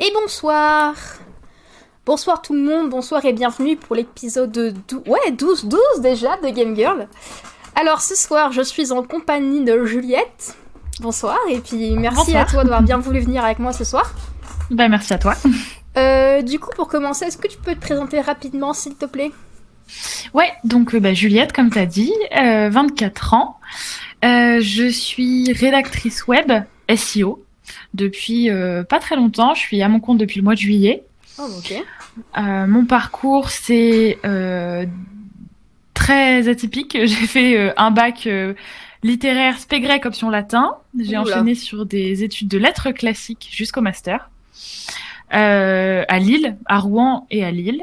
Et bonsoir Bonsoir tout le monde, bonsoir et bienvenue pour l'épisode 12, ouais, 12, 12 déjà de Game Girl. Alors ce soir, je suis en compagnie de Juliette. Bonsoir, et puis merci à toi d'avoir bien voulu venir avec moi ce soir. Bah merci à toi. Euh, du coup, pour commencer, est-ce que tu peux te présenter rapidement, s'il te plaît? Ouais, donc euh, bah, Juliette, comme tu as dit, 24 euh, ans. je suis rédactrice web SEO depuis pas très longtemps. Je suis à mon compte depuis le mois de juillet. Oh, ok. mon parcours, c'est très atypique. J'ai fait un bac littéraire spé grec option latin. J'ai enchaîné sur des études de lettres classiques jusqu'au master. Euh, à Lille, à Rouen et à Lille.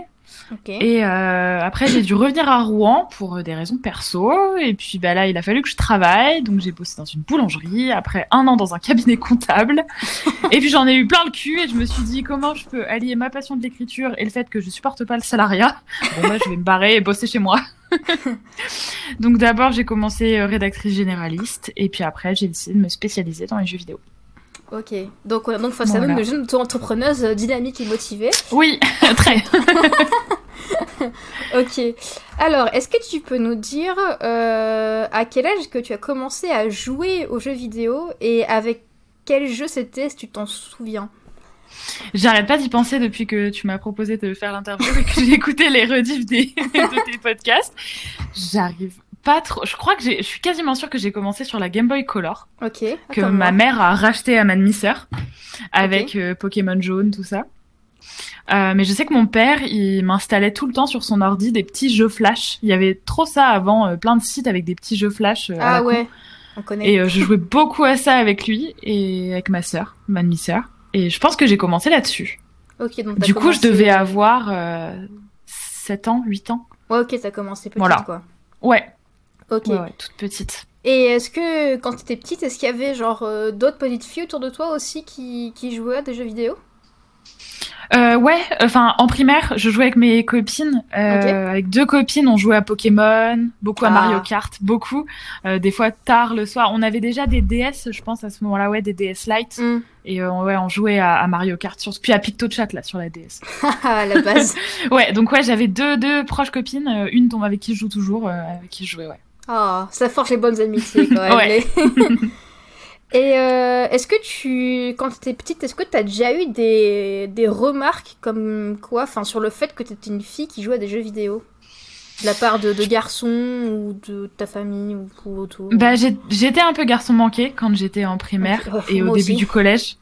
Et euh, après, j'ai dû revenir à Rouen pour des raisons perso. Et puis bah, là, il a fallu que je travaille. Donc j'ai bossé dans une boulangerie. Après un an dans un cabinet comptable. et puis j'en ai eu plein le cul. Et je me suis dit comment je peux allier ma passion de l'écriture et le fait que je supporte pas le salariat? Bon bah je vais me barrer et bosser chez moi. donc d'abord, j'ai commencé euh, rédactrice généraliste. Et puis après, j'ai décidé de me spécialiser dans les jeux vidéo. Ok, donc, donc face à nous, une jeune auto-entrepreneuse euh, dynamique et motivée. Oui, très. ok. Alors, est-ce que tu peux nous dire euh, à quel âge que tu as commencé à jouer aux jeux vidéo et avec quel jeu c'était, si tu t'en souviens? J'arrête pas d'y penser depuis que tu m'as proposé de faire l'interview et que j'ai écouté les rediffs des, de tes podcasts. J'arrive pas trop. Je crois que. Je suis quasiment sûre que j'ai commencé sur la Game Boy Color. Ok. Que ma mère a racheté à ma demi-sœur avec euh, Pokémon jaune, tout ça. Euh, mais je sais que mon père, il m'installait tout le temps sur son ordi des petits jeux flash. Il y avait trop ça avant, euh, plein de sites avec des petits jeux flash. ah ouais, on connaît. Et je jouais beaucoup à ça avec lui et avec ma sœur, ma demi-sœur. Et je pense que j'ai commencé là-dessus. Ok, donc Du coup, je devais avoir 7 ans, 8 ans. Ouais, ok, t'as commencé petit voilà. quoi. Ouais, Ok. Ouais, toute petite. Et est-ce que quand tu étais petite, est-ce qu'il y avait genre euh, d'autres petites filles autour de toi aussi qui, qui jouaient à des jeux vidéo? Euh, ouais, enfin en primaire, je jouais avec mes copines, euh, avec deux copines, on jouait à Pokémon, beaucoup à Mario ah. Kart, beaucoup. Euh, des fois tard le soir, on avait déjà des DS, je pense à ce moment-là, ouais, des DS Lite, mm. et ouais, on jouait à, Mario Kart, sur, puis à PictoChat là sur la DS. la base. ouais, donc ouais, j'avais deux deux proches copines, une dont avec qui je joue toujours, avec qui je jouais, ouais. Oh, ça forge les bonnes amitiés quand même. Et euh, est-ce que tu, quand tu étais petite, est-ce que tu as déjà eu des, des remarques comme quoi, enfin, sur le fait que tu étais une fille qui jouait à des jeux vidéo? De la part de, de garçons ou de ta famille ou, autour? Bah, j'étais un peu garçon manqué quand j'étais en primaire et au début du collège.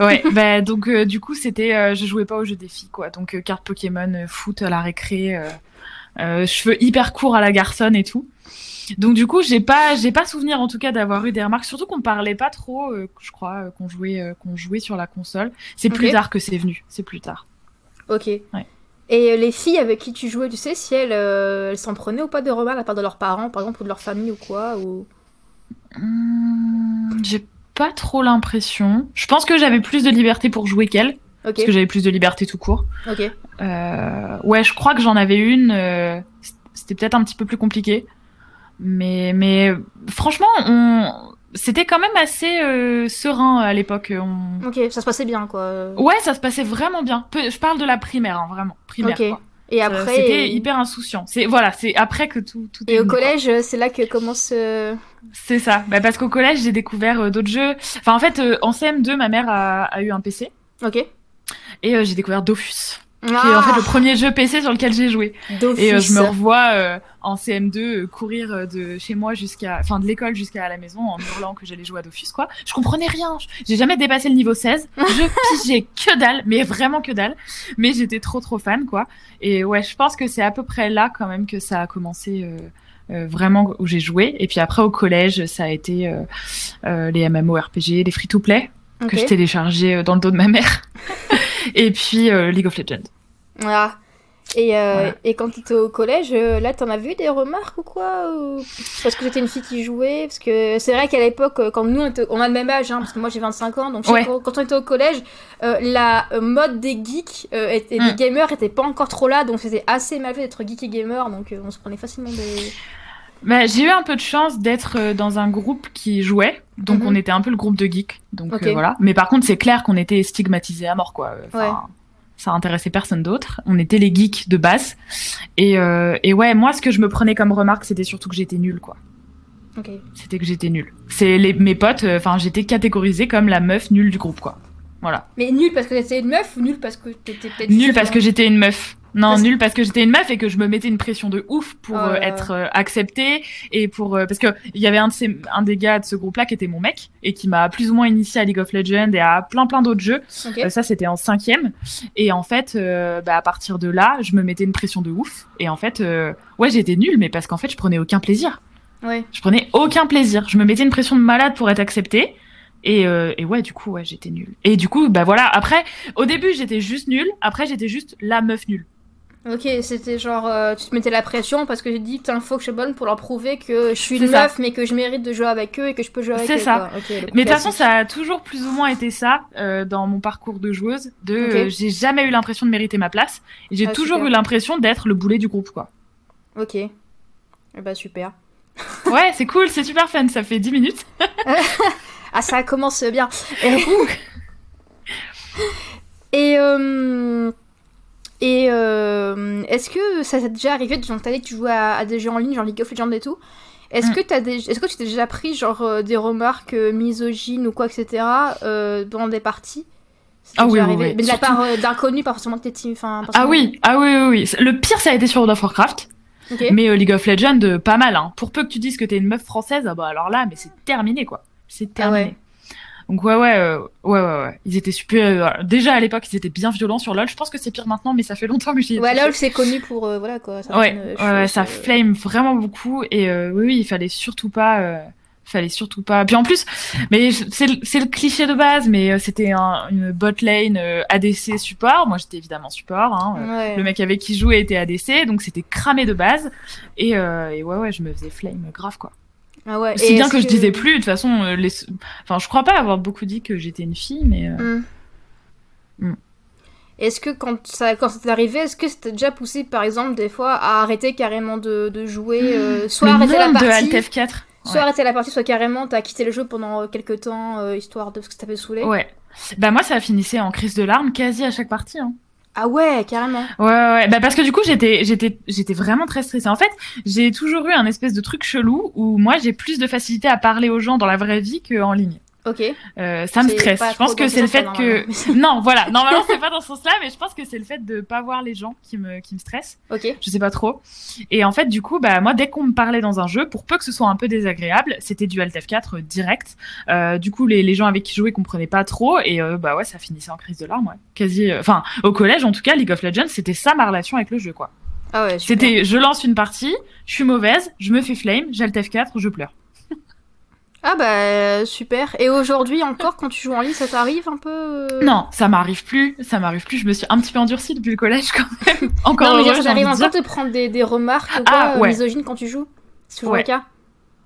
ouais, bah donc euh, du coup c'était, euh, je jouais pas aux jeux des filles quoi, donc carte Pokémon, foot à la récré, cheveux hyper courts à la garçonne et tout. Donc du coup, j'ai pas, j'ai pas souvenir en tout cas d'avoir eu des remarques. Surtout qu'on parlait pas trop, euh, je crois, euh, qu'on jouait, euh, qu'on jouait sur la console. C'est plus tard que c'est venu. C'est plus tard. Ok. Ouais. Et les filles avec qui tu jouais, tu sais si elles, elles s'en prenaient ou pas de remarques à part de leurs parents, par exemple, ou de leur famille ou quoi ou... Mmh, j'ai pas trop l'impression. Je pense que j'avais plus de liberté pour jouer qu'elles. Parce que j'avais plus de liberté tout court. Ok. ouais, je crois que j'en avais une. C'était peut-être un petit peu plus compliqué. Mais, mais franchement, on... c'était quand même assez euh, serein à l'époque. On... Ok, ça se passait bien, quoi. Ouais, ça se passait vraiment bien. Je parle de la primaire, hein, vraiment. Primaire, Ok. Et après. C'était hyper insouciant. C'est voilà, c'est après que tout. tout et au collège, c'est là que commence. Euh, c'est ça. Bah, parce qu'au collège, j'ai découvert euh, d'autres jeux. Enfin, en fait, en CM2, ma mère a, a eu un PC. Ok. Et j'ai découvert Dofus qui est en fait le ah. premier jeu PC sur lequel j'ai joué. Et euh, je me revois euh, en CM2 euh, courir de chez moi jusqu'à, enfin de l'école jusqu'à la maison en hurlant que j'allais jouer à Dofus quoi. Je comprenais rien. J'ai jamais dépassé le niveau 16. Je pigeais que dalle, mais vraiment que dalle. Mais j'étais trop trop fan quoi. Et ouais, je pense que c'est à peu près là quand même que ça a commencé. vraiment où j'ai joué et puis après au collège ça a été les MMORPG les free to play que je téléchargeais dans le dos de ma mère et puis League of Legends ah. Et, euh, et quand tu étais au collège, euh, là, t'en as vu des remarques ou quoi Parce que j'étais une fille qui jouait Parce que c'est vrai qu'à l'époque, euh, quand nous, on, a le même âge, hein, parce que moi j'ai 25 ans, donc quand, on était au collège, la mode des geeks et, des mm. gamers était pas encore trop là, donc c'était assez mal fait d'être geek et gamer, donc on se prenait facilement des... bah, J'ai eu un peu de chance d'être euh, dans un groupe qui jouait, donc mhm. on était un peu le groupe de geeks. Donc euh, voilà. Mais par contre, c'est clair qu'on était stigmatisés à mort, quoi. Enfin, Ça intéressait personne d'autre. On était les geeks de base. Et, euh, et ouais, moi, ce que je me prenais comme remarque, c'était surtout que j'étais nulle, quoi. C'était que j'étais nulle. C'est les mes potes, enfin, j'étais catégorisée comme la meuf nulle du groupe, quoi. Voilà. Mais nulle parce que t'étais une meuf ou nulle parce que t'étais peut-être. Nulle parce que j'étais une meuf. Non, nul parce que j'étais une meuf et que je me mettais une pression de ouf pour oh euh, être euh, acceptée et pour euh, parce que il y avait un de ces, un des gars de ce groupe-là qui était mon mec et qui m'a plus ou moins initié à League of Legends et à plein plein d'autres jeux. ça c'était en cinquième et en fait bah, à partir de là je me mettais une pression de ouf et en fait ouais j'étais nulle mais parce qu'en fait je prenais aucun plaisir. Ouais. Je prenais aucun plaisir. Je me mettais une pression de malade pour être acceptée. Et, et, ouais, du coup, ouais, j'étais nulle. Et du coup, bah voilà. Après, au début, j'étais juste nulle. Après, j'étais juste la meuf nulle. Ok, c'était genre, euh, tu te mettais la pression parce que j'ai dit, putain, faut que je sois bonne pour leur prouver que je suis une meuf, mais que je mérite de jouer avec eux et que je peux jouer avec eux. C'est ça. mais de toute façon, ça a toujours plus ou moins été ça euh, dans mon parcours de joueuse. De, euh, j'ai jamais eu l'impression de mériter ma place. Et j'ai ah, toujours eu l'impression d'être le boulet du groupe, quoi. Ok. Eh bah super. ouais, c'est cool, c'est super fun. Ça fait 10 minutes. ah, ça commence bien. Et, et. Et euh, est-ce que ça t'est déjà arrivé, genre t'as dit que tu jouais à, des jeux en ligne, genre League of Legends et tout Est-ce mm. que, des... est que tu t'es déjà pris genre euh, des remarques euh, misogynes ou quoi, etc. dans des parties? Ah oui, oui, oui, Mais de la part d'inconnus, pas forcément que t'es enfin, Ah oui, ah oui, oui, oui. Le pire, ça a été sur World of Warcraft. Mais League of Legends, pas mal. Hein. Pour peu que tu dises que t'es une meuf française, ah bah alors là, mais c'est terminé, quoi. C'est ah terminé. Donc ouais ouais euh, ouais ouais ouais, ils étaient super. Euh, déjà à l'époque ils étaient bien violents sur LoL. Je pense que c'est pire maintenant, mais ça fait longtemps que j'y. Ouais LoL c'est connu pour euh, voilà quoi. ouais ouais, ça flame vraiment beaucoup et oui oui il fallait surtout pas fallait surtout pas. Puis en plus, mais c'est le cliché de base, mais c'était un, une bot lane ADC support. Moi, j'étais évidemment support. Hein. Le mec avec qui je jouais était ADC, donc c'était cramé de base. Et, et ouais, ouais, je me faisais flame grave, quoi. Ah ouais. C'est bien que, je disais plus. De toute façon, euh, les... enfin, je crois pas avoir beaucoup dit que j'étais une fille, mais. Euh, hmm. Hmm. Est-ce que quand ça quand c'est arrivé, est-ce que c'était déjà poussé par exemple des fois à arrêter carrément de, de jouer, euh, soit arrêter la partie, de Alt F4, soit arrêter la partie, soit carrément t'as quitté le jeu pendant quelques temps histoire de ce que ça t'avait saoulé. Ouais. Bah moi ça finissait en crise de larmes quasi à chaque partie. Hein. Ah ouais, carrément. Ouais, ouais, bah parce que du coup j'étais, j'étais, j'étais vraiment très stressée. En fait, j'ai toujours eu un espèce de truc chelou où moi j'ai plus de facilité à parler aux gens dans la vraie vie qu'en ligne. Ok. Euh, ça me stresse. Je pense que c'est le fait que non, voilà, normalement c'est pas dans ce sens-là, mais je pense que c'est le fait de pas voir les gens qui me qui me stresse. Ok. Je sais pas trop. Et en fait, du coup, bah moi dès qu'on me parlait dans un jeu, pour peu que ce soit un peu désagréable, c'était du Alt F4 direct. Euh, du coup, les, les gens avec qui je jouais comprenaient pas trop et euh, bah ouais, ça finissait en crise de larmes, ouais. Quasi. Euh, enfin, au collège en tout cas, League of Legends, c'était ça ma relation avec le jeu, quoi. Ah ouais. C'était, je lance une partie, je suis mauvaise, je me fais flame, j'ai Alt F4, je pleure. Ah bah super. Et aujourd'hui encore, quand tu joues en ligne, ça t'arrive un peu euh Non, ça m'arrive plus. Ça m'arrive plus. Je me suis un petit peu endurcie depuis le collège quand même. encore. Non mais ça t'arrive encore de prendre des, des remarques ah, ouais. misogynes quand tu joues? C'est toujours ouais. le cas?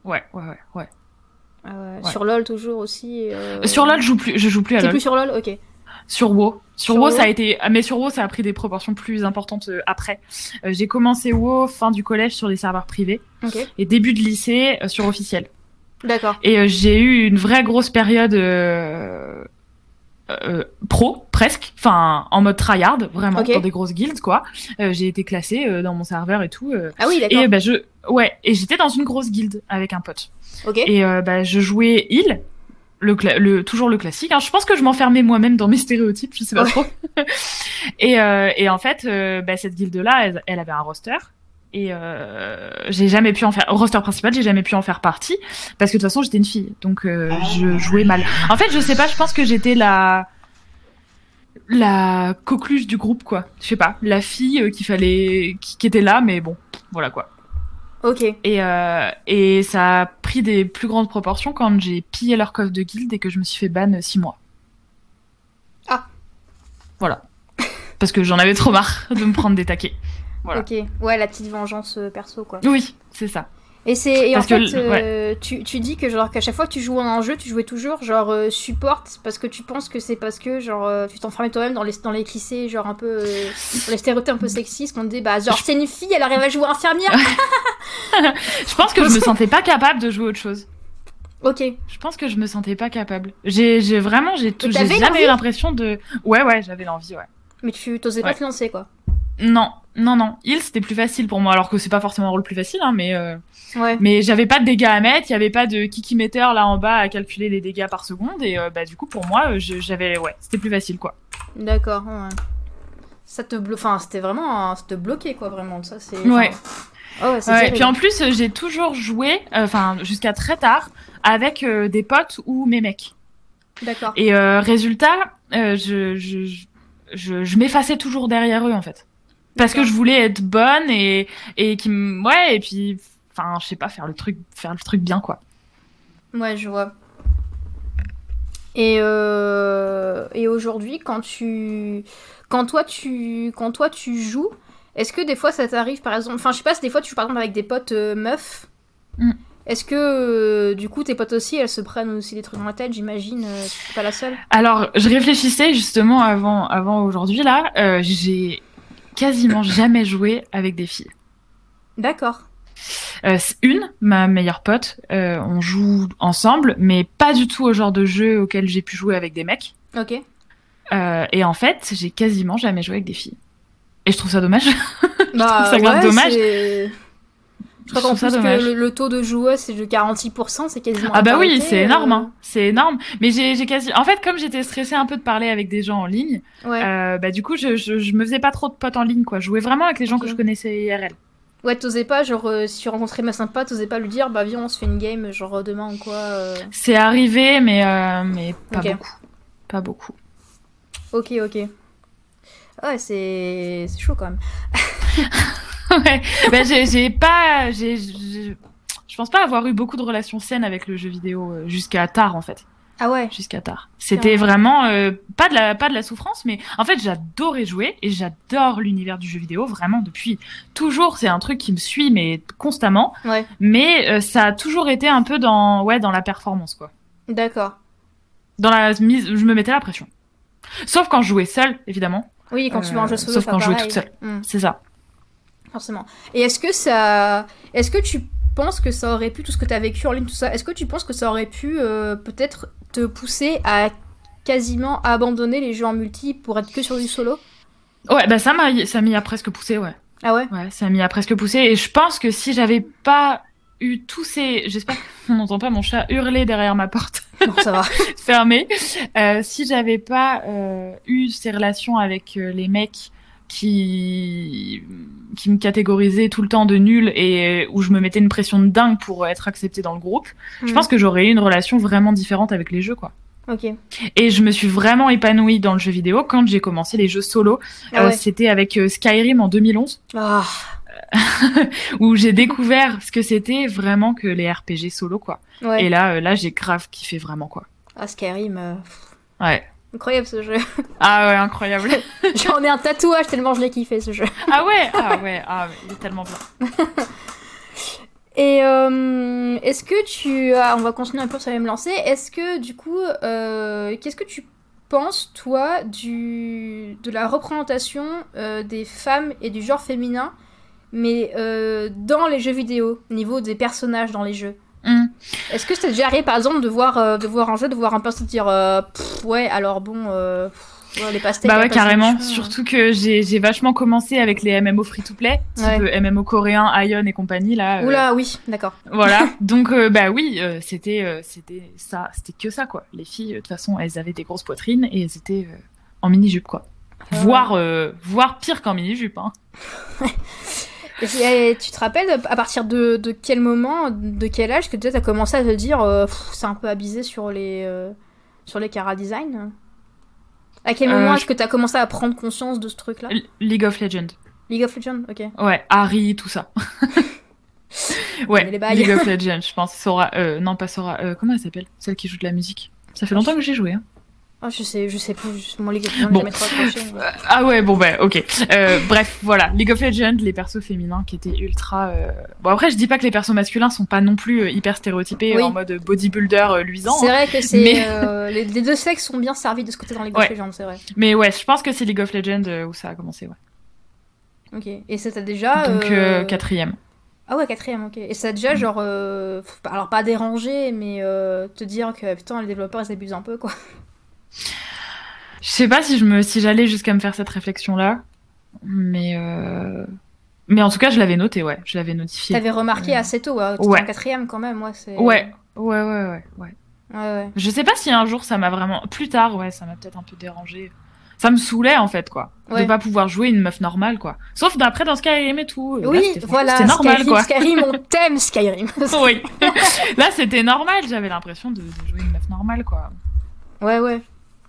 Ouais, ouais, ouais, ouais. Ah ouais. Sur LoL toujours aussi. Euh... Sur LoL, je joue plus. Je joue plus à LoL. plus sur LoL, ok. Sur WoW. Sur, WoW, ça a été, mais sur WoW, ça a pris des proportions plus importantes euh, après. Euh, j'ai commencé WoW fin du collège sur des serveurs privés okay. et début de lycée sur officiel. D'accord. Et euh, j'ai eu une vraie grosse période euh, euh, pro, presque, enfin en mode tryhard, vraiment dans des grosses guildes quoi. Euh, j'ai été classée euh, dans mon serveur et tout. ah oui, d'accord. Et bah je, ouais, et j'étais dans une grosse guilde avec un pote. Ok. Et bah je jouais heal. Le, le, toujours le classique. Hein. Je pense que je m'enfermais moi-même dans mes stéréotypes, je sais pas trop. et, et en fait, bah, cette guilde-là, elle, elle, avait un roster et euh, j'ai jamais pu en faire au roster principal j'ai jamais pu en faire partie parce que de toute façon j'étais une fille. Donc euh, je jouais mal. En fait je sais pas je pense que j'étais la la coqueluche du groupe quoi. Je sais pas. La fille euh, qu'il fallait qui, qui, était là mais bon voilà quoi. Ok. Et euh, et ça a pris des plus grandes proportions quand j'ai pillé leur coffre de guilde et que je me suis fait ban six mois. Ah. Voilà. Parce que j'en avais trop marre de me prendre des taquets Ok, ouais, la petite vengeance euh, perso, quoi. Oui, c'est ça. Et c'est en fait, euh, tu, tu, dis que genre qu'à chaque fois que tu joues un jeu, tu jouais toujours genre euh, support parce que tu penses que c'est parce que genre euh, tu t'enfermais toi-même dans les dans les clichés genre un peu dans les stéréotypes un peu sexistes qu'on dit bah genre c'est une fille, elle arrive à jouer infirmière. je pense que je me sentais pas capable de jouer autre chose. Ok. Je pense que je me sentais pas capable. J'ai vraiment j'ai jamais eu l'impression de ouais ouais j'avais l'envie ouais. Mais tu t'osais pas te lancer quoi. Non, non, non. Il, c'était plus facile pour moi, alors que c'est pas forcément un rôle plus facile, hein, mais euh... ouais. mais j'avais pas de dégâts à mettre, il y avait pas de kikimeter là en bas à calculer les dégâts par seconde, et euh, bah du coup pour moi, euh, j'avais ouais, c'était plus facile quoi. D'accord. Ouais. Ça te blo... enfin c'était vraiment, te bloqué quoi vraiment, ça c'est. Ouais. Oh, ouais, ouais. Puis en plus, j'ai toujours joué, euh, enfin jusqu'à très tard, avec des potes ou mes mecs. D'accord. Et résultat, je, je, je, je m'effaçais toujours derrière eux en fait parce que je voulais être bonne et et qui ouais et puis enfin je sais pas faire le truc faire le truc bien quoi. Ouais je vois. Et euh, et aujourd'hui quand tu quand toi tu quand toi tu joues est-ce que des fois ça t'arrive par exemple enfin je sais pas si des fois tu joues par exemple avec des potes euh, meufs. Mm. Est-ce que euh, du coup tes potes aussi, elles se prennent aussi des trucs dans la tête, j'imagine, euh, pas la seule? Alors, je réfléchissais justement avant, avant aujourd'hui là, euh, j'ai quasiment jamais joué avec des filles. D'accord. Euh, une, ma meilleure pote, euh, on joue ensemble, mais pas du tout au genre de jeu auquel j'ai pu jouer avec des mecs. Ok. Euh, et en fait, j'ai quasiment jamais joué avec des filles. Et je trouve ça dommage. je bah, trouve ça grave dommage. Je crois qu'en plus que le, taux de joueuses c'est de 46%, c'est quasiment. Ah bah oui, c'est énorme, hein. c'est énorme. Mais j'ai quasi, en fait, comme j'étais stressée un peu de parler avec des gens en ligne, euh, bah du coup, je, je, me faisais pas trop de potes en ligne, quoi. Je jouais vraiment avec les gens que je connaissais IRL. Ouais, t'osais pas, genre, euh, si tu rencontrais ma sympa, t'osais pas lui dire, bah viens, on se fait une game, genre demain ou quoi. Euh. C'est arrivé, mais mais pas beaucoup, pas beaucoup. Ok, ok. Ouais, c'est c'est chaud quand même. ouais. Ben, j'ai pas, j'ai, je pense pas avoir eu beaucoup de relations saines avec le jeu vidéo euh, jusqu'à tard en fait. Ah ouais. Jusqu'à tard. C'était vraiment euh, pas de la pas de la souffrance, mais en fait j'adorais jouer et j'adore l'univers du jeu vidéo vraiment depuis toujours. C'est un truc qui me suit mais constamment. Ouais. Mais euh, ça a toujours été un peu dans ouais dans la performance quoi. D'accord. Dans la mise, je me mettais la pression. Sauf quand je jouais seule évidemment. Oui, quand tu jouais en jeu solo. Sauf quand je jouais toute seule. Hmm. C'est ça forcément. Et est-ce que ça. Est-ce que tu penses que ça aurait pu, tout ce que tu as vécu en ligne, tout ça, est-ce que tu penses que ça aurait pu euh, peut-être te pousser à quasiment abandonner les jeux en multi pour être que sur du solo? Ouais, bah ça m'a ça m'y a presque poussé, ouais. Ah ouais? Ouais, ça m'y a presque poussé. Et je pense que si j'avais pas eu tous ces. J'espère qu'on n'entend pas mon chat hurler derrière ma porte. Non, ça va. Fermée. Euh, si j'avais pas euh, eu ces relations avec les mecs qui qui me catégorisait tout le temps de nul et où je me mettais une pression de dingue pour être acceptée dans le groupe, je mm. pense que j'aurais eu une relation vraiment différente avec les jeux quoi. Ok. Et je me suis vraiment épanouie dans le jeu vidéo quand j'ai commencé les jeux solo. Ah euh, C'était avec euh, Skyrim en 2011. Ah. où j'ai découvert ce que c'était vraiment que les RPG solo quoi. Ouais. Et là, euh, là j'ai grave kiffé vraiment quoi. Ah Skyrim. Ouais. Incroyable ce jeu. Ah ouais, incroyable. J'en ai un tatouage tellement je l'ai kiffé ce jeu. Ah ouais, ah ouais, ah il est tellement bien. Et euh, est-ce que tu ah, on va continuer un peu sur la même lancée. Est-ce que du coup, euh, qu'est-ce que tu penses toi du de la représentation euh, des femmes et du genre féminin, mais dans les jeux vidéo, au niveau des personnages dans les jeux? Mm. Est-ce que c'est déjà arrivé par exemple de voir, euh, de voir un jeu, de voir un perso dire euh, ouais alors bon euh, les pastèques Bah ouais carrément, surtout que j'ai vachement commencé avec les MMO free to play, type MMO coréen, Ion et compagnie là. Oula oui d'accord. Voilà donc bah oui c'était c'était ça c'était que ça quoi. Les filles de toute façon elles avaient des grosses poitrines et elles étaient en mini jupe quoi. Voire voire pire qu'en mini jupe hein. Et, tu te rappelles à partir de, de, quel moment, de quel âge que tu as commencé à te dire euh, c'est un peu abusé sur les, euh, sur les cara design? À quel moment euh, est-ce que tu as commencé à prendre conscience de ce truc-là? League of Legends. League of Legends, ok. Ouais, Harry, tout ça. ouais, League of Legends, je pense. Sora, non pas Sora, comment elle s'appelle? Celle qui joue de la musique. Ça fait longtemps que j'ai joué. Hein. Ah, je sais, je sais plus. Mon League of Legends, bon. mais... Ah ouais, bon bah ok. Euh, bref, voilà, League of Legends, les persos féminins qui étaient ultra. Euh... Bon après, je dis pas que les persos masculins sont pas non plus euh, hyper stéréotypés Oui. en mode bodybuilder luisant. C'est vrai que c'est Mais- euh, les, les deux sexes sont bien servis de ce côté dans League of. Legends, c'est vrai. Mais ouais, je pense que c'est League of Legends où ça a commencé. Ouais. Ok. Et ça t'a déjà. Donc quatrième. Ah ouais, quatrième, ok. Et ça t'a déjà, genre. euh, pff, Alors, pas dérangé, mais euh, te dire que putain, les développeurs ils abusent un peu, quoi. Je sais pas si je me, si j'allais jusqu'à me faire cette réflexion là, mais euh... mais en tout cas, je l'avais noté, ouais, je l'avais notifié. T'avais remarqué Euh, assez tôt, ouais. T'étais ouais. en quatrième quand même, moi, c'est. Ouais, ouais, ouais, ouais, ouais. Ouais, ouais. Je sais pas si un jour ça m'a vraiment. Plus tard, ouais, ça m'a peut-être un peu dérangé. Ça me saulait en fait, quoi. Ouais. De pas pouvoir jouer une meuf normale, quoi. Sauf d'après dans Skyrim et tout. Là, Oui, voilà, C'était normal, Skyrim, quoi. Skyrim, on t'aime, Skyrim. oui. Là, c'était normal. J'avais l'impression de, de jouer une meuf normale, quoi. Ouais, ouais.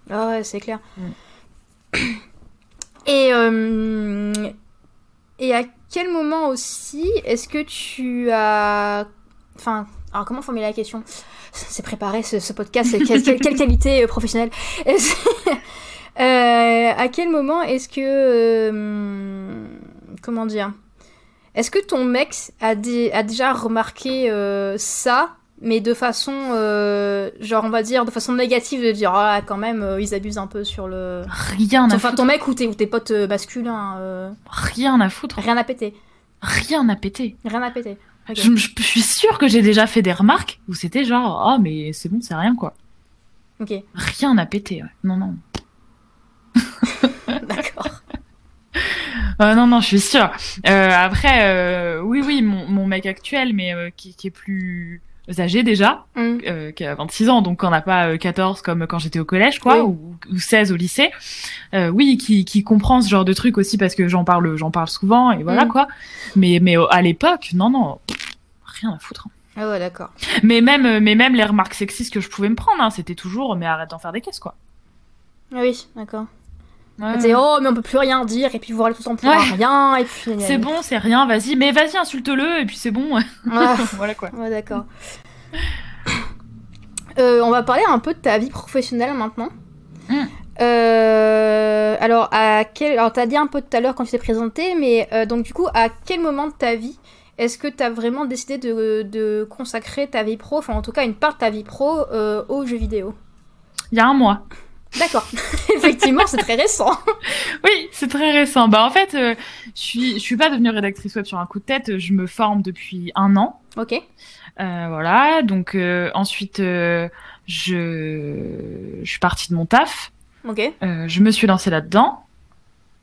Ah ouais, c'est clair. Mm. Et, euh, et à quel moment aussi est-ce que tu as... Enfin, alors comment formuler la question? C'est préparé ce, ce podcast, quelle, qualité euh, professionnelle? Euh, À quel moment est-ce que... euh, comment dire? Est-ce que ton mec a, dé- a déjà remarqué ça? Mais de façon, euh, genre on va dire, de façon négative, de dire, ah quand même, euh, ils abusent un peu sur le... Rien à Enfin, foutre. ton mec ou tes, ou tes potes euh, masculins, euh, Rien à foutre. rien à péter. Rien à péter. Rien à péter. Ok. Je, je- je suis sûre que j'ai déjà fait des remarques où c'était genre, oh, mais c'est bon, c'est rien, quoi. Ok, Rien à péter, ouais. Non, non. d'accord. Euh, non, non, je suis sûre. Euh, après, euh, oui, oui, mon, mon mec actuel, mais qui, qui est plus âgé déjà, euh, qui a 26 ans, donc on n'a pas euh, 14 comme quand j'étais au collège, quoi, Oui. ou, ou 16 au lycée. Euh, oui, qui, qui comprend ce genre de truc aussi parce que j'en parle, j'en parle souvent et voilà Mm. quoi. Mais, mais euh, à l'époque, non, non, rien à foutre. Ah ouais, d'accord. Mais même, euh, mais même les remarques sexistes que je pouvais me prendre, hein, c'était toujours, mais arrête d'en faire des caisses, quoi. Ah oui, d'accord. Ouais, Tu sais, oh, mais on peut plus rien dire, et puis vous le temps pour Ouais. rien, et puis... C'est bon, c'est rien, vas-y, mais vas-y, insulte-le, et puis c'est bon. Ouais, voilà quoi. ouais d'accord. Euh, on va parler un peu de ta vie professionnelle maintenant. Mm. Euh, alors, à quel... alors, t'as dit un peu tout à l'heure quand tu t'es présenté, mais euh, donc du coup, à quel moment de ta vie est-ce que t'as vraiment décidé de, de consacrer ta vie pro, enfin en tout cas une part de ta vie pro, euh, aux jeux vidéo? Il y a un mois. D'accord. Effectivement, c'est très récent. Oui, c'est très récent. Bah en fait, euh, je suis, je suis pas devenue rédactrice web sur un coup de tête. Je me forme depuis un an. Ok. Euh, voilà. Donc euh, ensuite, euh, je, je suis partie de mon taf. Ok. Euh, je me suis lancée là-dedans.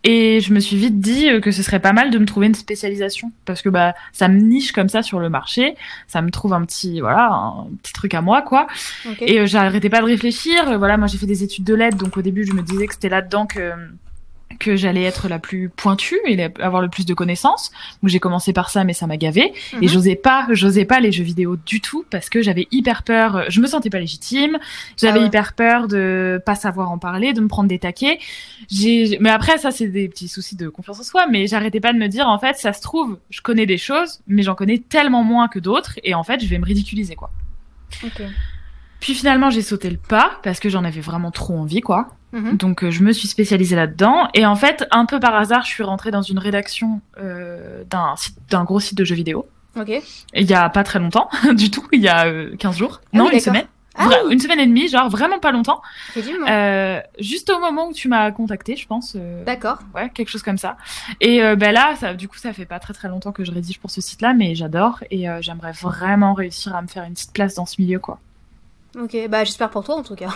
Et je me suis vite dit euh, que ce serait pas mal de me trouver une spécialisation parce que bah ça me niche comme ça sur le marché, ça me trouve un petit voilà un petit truc à moi quoi. Et euh, j'arrêtais pas de réfléchir. Euh, Voilà, moi j'ai fait des études de lettres, donc au début je me disais que c'était là-dedans que que j'allais être la plus pointue et la- avoir le plus de connaissances. Donc j'ai commencé par ça, mais ça m'a gavé. Et Mhm. j'osais pas, j'osais pas les jeux vidéo du tout parce que j'avais hyper peur. Je me sentais pas légitime. J'avais Ah ouais. hyper peur de pas savoir en parler, de me prendre des taquets. J'ai, mais après ça c'est des petits soucis de confiance en soi. Mais j'arrêtais pas de me dire en fait ça se trouve je connais des choses, mais j'en connais tellement moins que d'autres et en fait je vais me ridiculiser quoi. Ok. Puis finalement, j'ai sauté le pas parce que j'en avais vraiment trop envie, quoi. Mhm. Donc euh, je me suis spécialisée là-dedans. Et en fait, un peu par hasard, je suis rentrée dans une rédaction euh, d'un site- d'un gros site de jeux vidéo. Ok. Il y a pas très longtemps, du tout, il y a euh, 15 jours. Ah non, oui, une semaine. Ah Vra- Une semaine et demie, genre vraiment pas longtemps. Euh, juste au moment où tu m'as contacté, je pense. euh, D'accord. Ouais, quelque chose comme ça. Et ben là, ça, du coup, ça fait pas très très longtemps que je rédige pour ce site-là, mais j'adore et euh, j'aimerais vraiment réussir à me faire une petite place dans ce milieu, quoi. Ok. Bah j'espère pour toi en tout cas.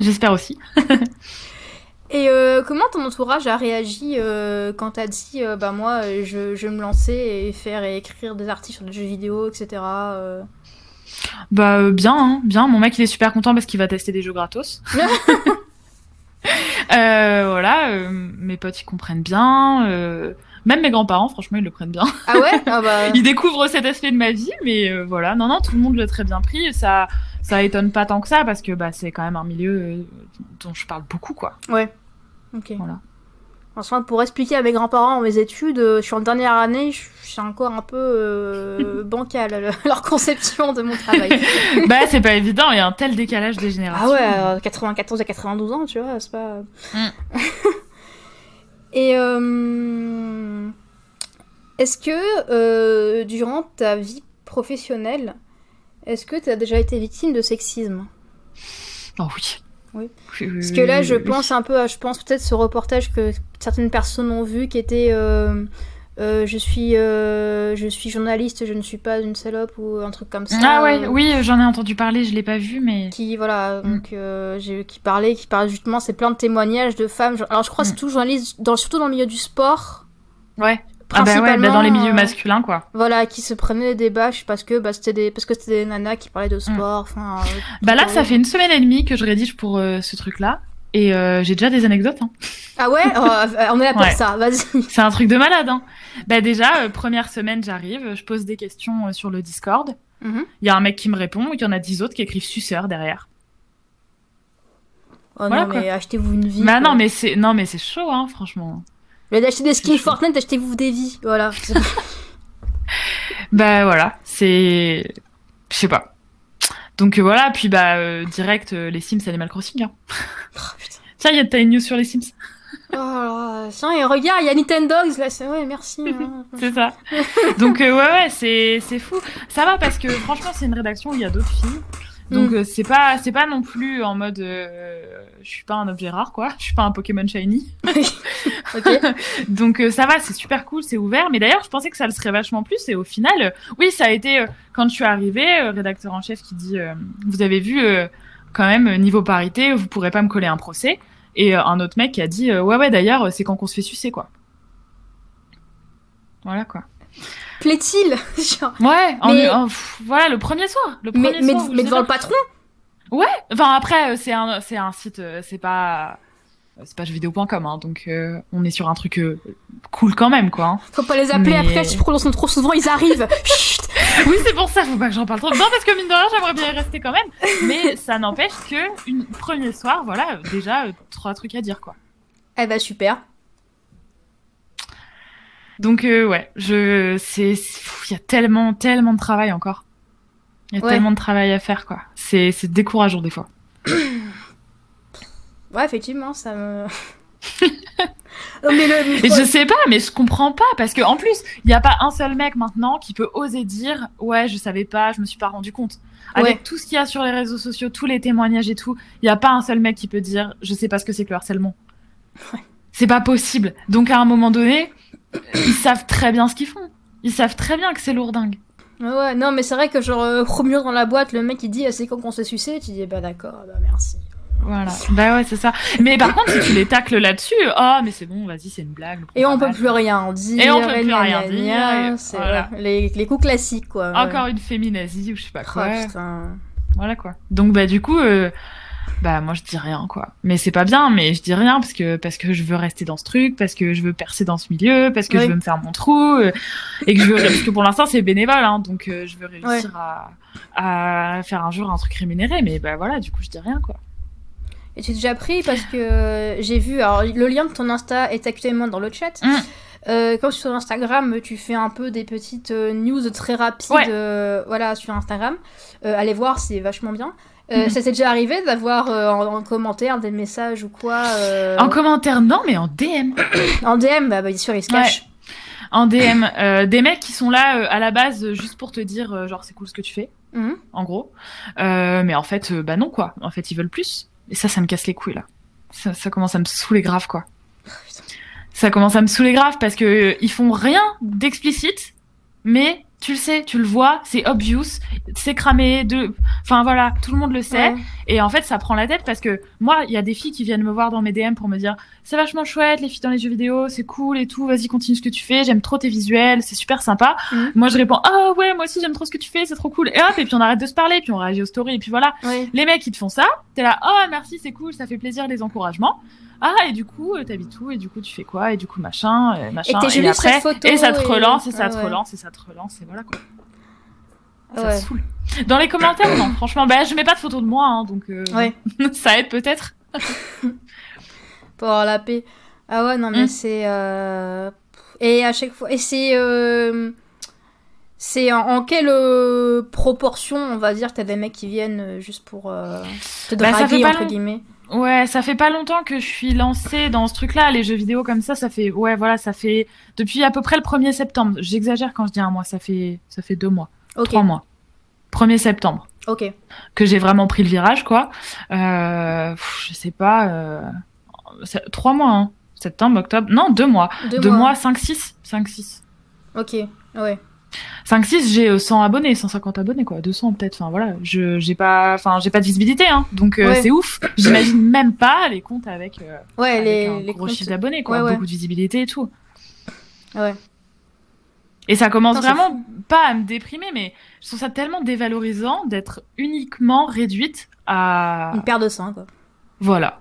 J'espère aussi. Et euh, comment ton entourage a réagi euh, quand t'as dit euh, bah moi je, je vais me lancer et faire et écrire des articles sur des jeux vidéo etc. Bah bien, hein, bien. Mon mec il est super content parce qu'il va tester des jeux gratos. Voilà, mes potes ils comprennent bien. Euh, même mes grands-parents, franchement, ils le prennent bien. Ah ouais? Ah bah. Ils découvrent cet aspect de ma vie, mais euh, voilà, non, non, tout le monde l'a très bien pris. et Ça, ça étonne pas tant que ça parce que bah c'est quand même un milieu euh, dont je parle beaucoup, quoi. Ouais. Ok. Voilà. Enfin, pour expliquer à mes grands-parents mes études, je suis en dernière année, je suis encore un peu euh, bancal leur conception de mon travail. bah, c'est pas évident, il y a un tel décalage des générations. Ah ouais, 94 à 92 ans, tu vois, c'est pas. Mm. Et euh, est-ce que euh, durant ta vie professionnelle, est-ce que tu as déjà été victime de sexisme? Oh oui. Oui. Parce que là, je pense un peu à, je pense peut-être ce reportage que certaines personnes ont vu qui était euh, je suis je suis journaliste, je ne suis pas une salope ou un truc comme ça. Ah ouais, oui, j'en ai entendu parler, je l'ai pas vu, mais qui voilà, mm. donc j'ai qui parlait, qui parlait justement, c'est plein de témoignages de femmes. Alors je crois que c'est mm. tout journaliste, dans, surtout dans le milieu du sport. Ouais. Ah bah ouais, bah dans les milieux masculins quoi. Voilà, qui se prenaient des bâches parce que bah, c'était des parce que c'était des nanas qui parlaient de mm. sport. Enfin. Euh, bah là, ça fait une semaine et demie que je rédige pour euh, ce truc-là. Et euh, j'ai déjà des anecdotes. Hein. Ah ouais? Oh, On est là pour ça, vas-y. C'est un truc de malade. Hein. Bah déjà, première semaine, j'arrive, je pose des questions sur le Discord. Mhm. Il y a un mec qui me répond, et il y en a dix autres qui écrivent suceur derrière. Oh non, mais achetez-vous une vie. Bah non, mais c'est non, mais c'est chaud, hein, franchement. Mais d'acheter des skins Fortnite, achetez-vous des vies, voilà. bah voilà, c'est. Je sais pas. Donc euh, voilà, puis bah euh, direct, euh, les Sims Animal Crossing. Hein. Oh, Tiens, y a une news sur les Sims. oh, tiens, et regarde, il y a Nintendo là, c'est ouais, merci. Hein. c'est ça. Donc ouais, ouais, c'est fou. Ça va parce que franchement, c'est une rédaction où il y a d'autres filles. Donc mm. euh, c'est pas c'est pas non plus en mode euh, je suis pas un objet rare quoi, je suis pas un Pokémon shiny. Donc euh, ça va, c'est super cool, c'est ouvert. Mais d'ailleurs je pensais que ça le serait vachement plus et au final oui ça a été quand je suis arrivée rédacteur en chef qui dit vous avez vu quand même niveau parité vous pourrez pas me coller un procès et un autre mec qui a dit ouais ouais d'ailleurs c'est quand qu'on se fait sucer quoi. Voilà quoi plaît-il Ouais, en, voilà, le premier soir. Le premier mais, soir, mais, devant le patron Ouais, enfin après, euh, c'est un, c'est un site, euh, c'est pas. C'est pas jeuxvideo.com, hein, donc euh, on est sur un truc cool quand même, quoi. Hein. Faut pas les appeler après, si prononcent trop souvent, ils arrivent. oui, c'est pour ça, faut pas que j'en parle trop. Non, parce que mine de rien, j'aimerais bien y rester quand même. Mais ça n'empêche que, une premier soir, voilà, déjà, trois trucs à dire, quoi. Eh ben, super. Donc euh, ouais, je c'est il y a tellement tellement de travail encore. Il y a tellement de travail à faire quoi. C'est c'est décourageant des fois. ouais, effectivement, ça me mais le... Et je sais pas, mais je comprends pas parce que en plus, il y a pas un seul mec maintenant qui peut oser dire ouais, je savais pas, je me suis pas rendu compte. Avec tout ce qu'il y a sur les réseaux sociaux, tous les témoignages et tout, il y a pas un seul mec qui peut dire je sais pas ce que c'est que le harcèlement. Ouais. C'est pas possible. Donc à un moment donné, ils savent très bien ce qu'ils font. Ils savent très bien que c'est lourdingue. Ouais, non, mais c'est vrai que genre, euh, premier dans la boîte, le mec il dit, ah, c'est quand qu'on s'est sucé Tu dis, bah d'accord, bah merci. Voilà, bah ouais, c'est ça. Mais par contre, si tu les tacles là-dessus, oh, mais c'est bon, vas-y, c'est une blague. Et on peut plus rien dire. Et on peut plus rien dire. C'est les, les, coups classiques, quoi. Encore une féminazie ou je sais pas quoi. Voilà, quoi. Donc, bah, du coup, euh, bah moi je dis rien quoi. Mais c'est pas bien, mais je dis rien parce que parce que je veux rester dans ce truc, parce que je veux percer dans ce milieu, parce que je veux me faire mon trou euh, et que je veux parce que pour l'instant c'est bénévole hein, donc euh, je veux réussir à, à faire un jour un truc rémunéré mais bah voilà, du coup je dis rien quoi. Et tu es déjà pris parce que euh, j'ai vu alors le lien de ton Insta est actuellement dans le chat. Mmh. Euh, quand sur Instagram, tu fais un peu des petites news très rapides, voilà, sur Instagram. allez voir, c'est vachement bien. Euh, ça s'est déjà arrivé d'avoir euh, en, commentaire des messages ou quoi euh En commentaire, non, mais en DM. en DM, bah, bien sûr, ils se cachent. En DM, des mecs qui sont là à la base juste pour te dire, genre, c'est cool ce que tu fais, mhm. en gros. mais en fait, bah non, quoi. En fait, ils veulent plus. Et ça, ça me casse les couilles, là. Ça, ça commence à me saouler grave, quoi. ça commence à me saouler grave parce que ils font rien d'explicite, mais tu le sais, tu le vois, c'est obvious, c'est cramé, de, enfin voilà, tout le monde le sait. Et en fait, ça prend la tête parce que moi, il y a des filles qui viennent me voir dans mes DM pour me dire, c'est vachement chouette, les filles dans les jeux vidéo, c'est cool et tout, vas-y, continue ce que tu fais, j'aime trop tes visuels, c'est super sympa. Mhm. Moi, je réponds, ah ouais, moi aussi, j'aime trop ce que tu fais, c'est trop cool. Et hop, et puis on arrête de se parler, puis on réagit aux stories, et puis voilà. Les mecs, ils te font ça, t'es là, oh merci, c'est cool, ça fait plaisir les encouragements. Ah, et du coup, euh, t'habites où Et du coup, tu fais quoi Et du coup, machin, euh, machin. Et, et après, et ça te relance, et, ça te relance, et ça te relance, et voilà quoi. Ça saoule. Dans les commentaires, non, franchement, bah, je mets pas de photos de moi, hein, donc euh, ça aide peut-être. Pour avoir la paix. Ah ouais, non, mais mm. c'est. Euh, et à chaque fois. Et c'est. Euh, c'est en, quelle euh, proportion, on va dire, t'as des mecs qui viennent juste pour te bah, draguer, entre guillemets? Ouais, ça fait pas longtemps que je suis lancée dans ce truc-là, les jeux vidéo comme ça, ça fait, ouais, voilà, ça fait depuis à peu près le 1er septembre. J'exagère quand je dis un mois, ça fait, ça fait deux mois, trois mois. 1er septembre. Ok. Que j'ai vraiment pris le virage, quoi. Euh, je sais pas, euh, trois mois, hein. Septembre, octobre, non, deux mois. Deux, mois. 5, 6. 5, 6. Ok, ouais. 5, 6, j'ai 100 euh, abonnés, 150 abonnés, quoi. 200 peut-être. Enfin, voilà. Je, j'ai pas, enfin, j'ai pas de visibilité, hein. Donc, euh, c'est ouf. J'imagine même pas les comptes avec, euh, ouais, les, un les gros chiffre d'abonnés, quoi. Beaucoup de visibilité et tout. Ouais. Et ça commence vraiment pas à me déprimer, mais je trouve ça tellement dévalorisant d'être uniquement réduite à. Une paire de seins, quoi. Voilà.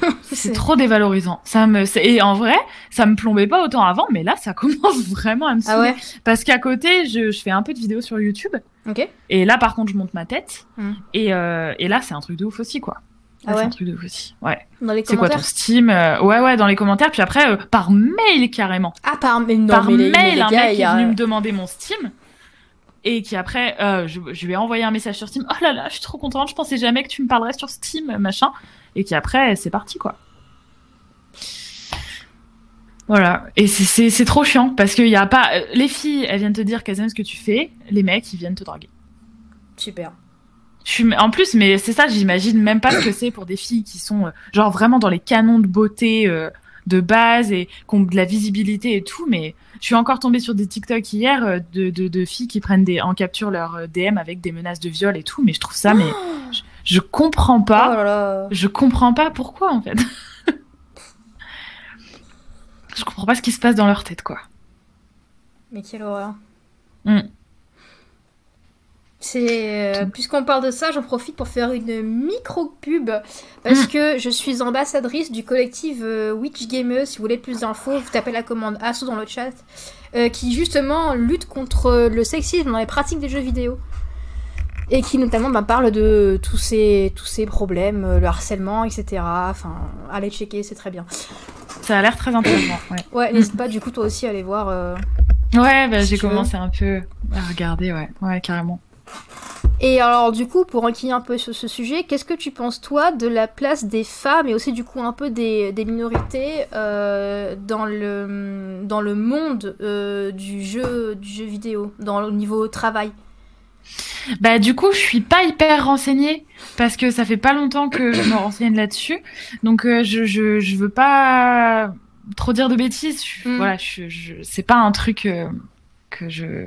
c'est trop dévalorisant. Ça me et en vrai, ça me plombait pas autant avant, mais là, ça commence vraiment à me ah ouais Parce qu'à côté, je, je, fais un peu de vidéos sur YouTube. Ok. Et là, par contre, je monte ma tête. Hmm. Et, euh, et là, c'est un truc de ouf aussi, quoi. Ah ouais. C'est un truc de ouf aussi. Ouais. Dans les C'est quoi ton Steam euh, Ouais, ouais, dans les commentaires. Puis après, euh, par mail carrément. Ah, par mail. par mail, un mec est venu me demander mon Steam et qui après, euh, je, je, lui ai envoyé un message sur Steam. Oh là là, je suis trop contente. Je pensais jamais que tu me parlerais sur Steam, machin et qui après c'est parti quoi. Voilà, et c'est trop chiant parce qu'il y a pas. Les filles, elles viennent te dire qu'elles aiment ce que tu fais, les mecs, ils viennent te draguer. Super. Je suis... En plus, mais c'est ça, j'imagine même pas ce que c'est pour des filles qui sont euh, genre vraiment dans les canons de beauté euh, de base et qui ont de la visibilité et tout, mais je suis encore tombée sur des TikTok hier de, de, de filles qui prennent des, en capture leur DM avec des menaces de viol et tout, mais je trouve ça, mais je comprends pas. Oh je comprends pas pourquoi en fait. je comprends pas ce qui se passe dans leur tête quoi. Mais quelle horreur. Hmm. C'est euh, puisqu'on parle de ça, j'en profite pour faire une micro pub parce hmm. que je suis ambassadrice du collectif euh, Witch Gamers. Si vous voulez plus d'infos, vous tapez la commande ASSO dans le chat, euh, qui justement lutte contre le sexisme dans les pratiques des jeux vidéo et qui notamment bah, parle de tous ces, tous ces problèmes, le harcèlement, etc. Enfin, allez checker, c'est très bien. Ça a l'air très intéressant. Ouais, ouais n'hésite pas du coup toi aussi à aller voir. Ouais, bah, j'ai commencé un peu à regarder, ouais, ouais, carrément. Et alors du coup, pour enquiller un peu sur ce sujet, qu'est-ce que tu penses toi de la place des femmes et aussi du coup un peu des, des minorités euh, dans, le, dans le monde du, jeu, du jeu vidéo, dans le niveau travail? Bah du coup, je suis pas hyper renseignée parce que ça fait pas longtemps que je me renseigne là-dessus. Donc euh, je, je, je veux pas trop dire de bêtises. Mm. Voilà, je, je c'est pas un truc euh, que je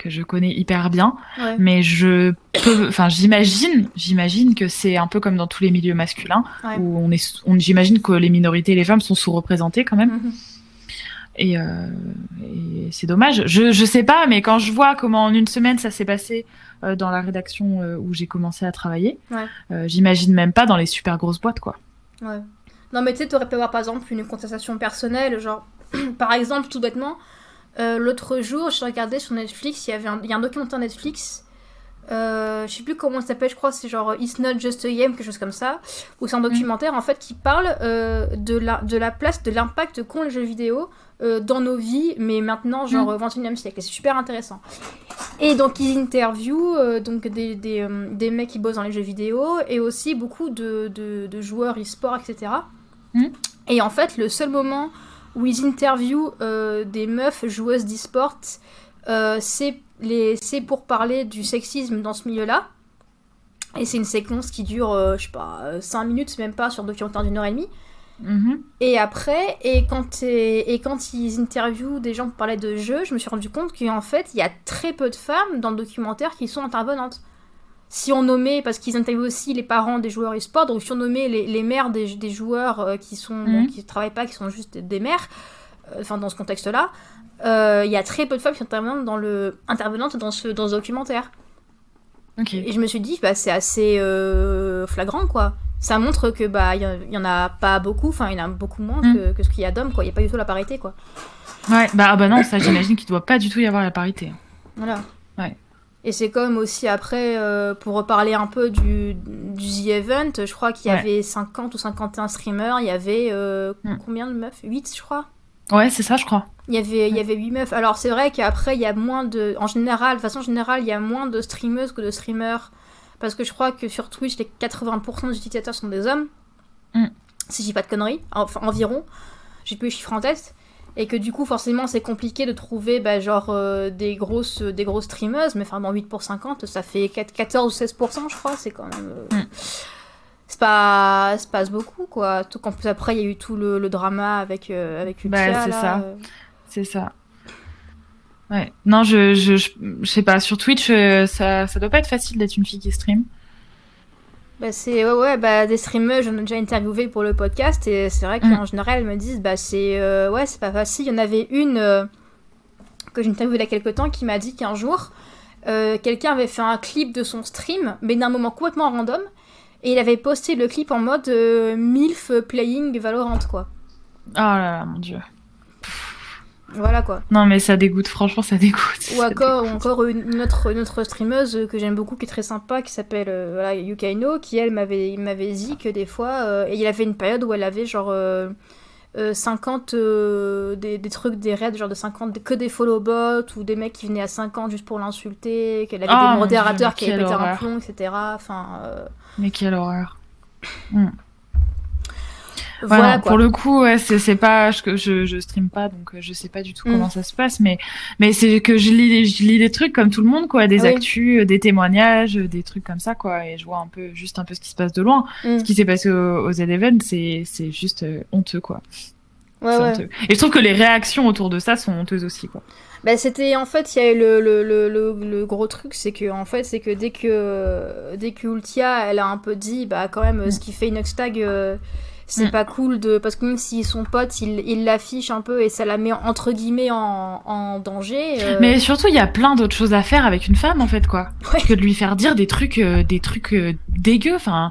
que je connais hyper bien, mais je peux, enfin j'imagine, j'imagine que c'est un peu comme dans tous les milieux masculins où on est, on, j'imagine que les minorités et les femmes sont sous-représentées quand même. Et, euh, et c'est dommage. Je, je sais pas, mais quand je vois comment en une semaine ça s'est passé euh, dans la rédaction euh, où j'ai commencé à travailler. J'imagine même pas dans les super grosses boîtes, quoi. Ouais. Non, mais tu sais, tu aurais pu avoir par exemple une contestation personnelle, genre, par exemple, tout bêtement, l'autre jour, je regardais sur Netflix, il y avait un, il y a un documentaire Netflix. Euh, je sais plus comment ça s'appelle, je crois c'est genre It's Not Just a Game, quelque chose comme ça, où c'est un mm. documentaire en fait qui parle de, la, de la place, de l'impact qu'ont les jeux vidéo euh, dans nos vies, mais maintenant, genre, 21e mm. siècle. Et c'est super intéressant. Et donc, ils interviewent euh, donc des, des, euh, des, mecs qui bossent dans les jeux vidéo et aussi beaucoup de, de, joueurs e-sport, etc. Mm. Et en fait, le seul moment où ils interviewent des meufs joueuses d'e-sport, c'est pour parler du sexisme dans ce milieu-là. Et c'est une séquence qui dure, je sais pas, 5 minutes, même pas, sur un documentaire d'une heure et demie. Mhm. Et après, et quand, et quand ils interviewent des gens pour parler de jeux, je me suis rendu compte qu'en fait, il y a très peu de femmes dans le documentaire qui sont intervenantes. Si on nommait, parce qu'ils interviewent aussi les parents des joueurs e-sport, donc si on nommait les, les mères des, des, joueurs euh, qui sont mhm. qui travaillent pas, qui sont juste des mères, euh, enfin dans ce contexte-là, euh, il y a très peu de femmes qui sont intervenantes dans, le, intervenantes dans, ce, dans ce documentaire. Et je me suis dit, bah, c'est assez flagrant, quoi ça montre que bah il y, en a pas beaucoup, enfin il y en a beaucoup moins mm. que, ce qu'il y a d'hommes quoi. Il y a pas du tout la parité quoi. Ouais bah ah bah non ça j'imagine qu'il doit pas du tout y avoir la parité. Voilà. Ouais. Et c'est comme aussi après, euh, pour reparler un peu du, du The Event, je crois qu'il y avait 50 ou 51 streamers, il y avait euh, hmm. combien de meufs? 8 je crois Ouais, c'est ça, je crois. Il y avait, il y avait 8 meufs. Alors c'est vrai qu'après, il y a moins de... En général, de façon générale, il y a moins de streameuses que de streamers. Parce que je crois que sur Twitch, les 80% des utilisateurs sont des hommes. Hmm. Si je dis pas de conneries. Enfin, environ. J'ai plus les chiffres en tête et que du coup forcément c'est compliqué de trouver bah, genre euh, des grosses des grosses streameuses. Mais enfin dans 8 pour 50 ça fait 4, 14 ou 16% je crois. C'est quand même euh, mm. c'est pas se passe beaucoup quoi. Tout qu'en plus après il y a eu tout le, le drama avec euh, avec bah, c'est ça. c'est ça. Ouais. Non je, je, je, sais pas. Sur Twitch ça ça doit pas être facile d'être une fille qui stream bah c'est ouais, ouais bah des streamers j'en ai déjà interviewé pour le podcast et c'est vrai qu'en mm. général elles me disent bah c'est euh, ouais c'est pas facile. Il y en avait une euh, que j'ai interviewé il y a quelques temps qui m'a dit qu'un jour euh, quelqu'un avait fait un clip de son stream mais d'un moment complètement random et il avait posté le clip en mode milf playing Valorant quoi. Oh là là mon dieu voilà quoi. Non mais ça dégoûte, franchement ça dégoûte. Ou encore, encore une, autre, une autre streameuse que j'aime beaucoup, qui est très sympa, qui s'appelle euh, voilà, Yukaino, qui elle m'avait, m'avait dit que des fois, euh, et il avait une période où elle avait genre 50 euh, des, des, trucs, des raids, genre de 50, que des follow bots, ou des mecs qui venaient à 50 juste pour l'insulter, qu'elle avait des oh, modérateurs qui avaient pété un plomb, etc. Enfin, Mais quelle horreur. Hmm. Voilà, pour le coup, ouais, c'est pas je, je, je stream pas, donc euh, je sais pas du tout comment mm. ça se passe, mais mais c'est que je lis je lis des trucs comme tout le monde, quoi, des actus, euh, des témoignages, euh, des trucs comme ça, quoi, et je vois un peu juste un peu ce qui se passe de loin. Mm. Ce qui s'est passé aux, aux Z-Event, c'est c'est juste honteux, quoi. Ouais, ouais. Et je trouve que les réactions autour de ça sont honteuses aussi, quoi. Bah, c'était en fait, il y a eu le, le, le, le, gros truc, c'est que en fait, c'est que dès que dès que Ultia, elle a un peu dit, bah quand même, mm. ce qui fait une Tag c'est mm. pas cool de parce que même s'ils sont potes ils il l'affichent un peu et ça la met entre guillemets en, en danger euh. mais surtout il y a plein d'autres choses à faire avec une femme en fait quoi que de lui faire dire des trucs euh, des trucs euh, dégueux enfin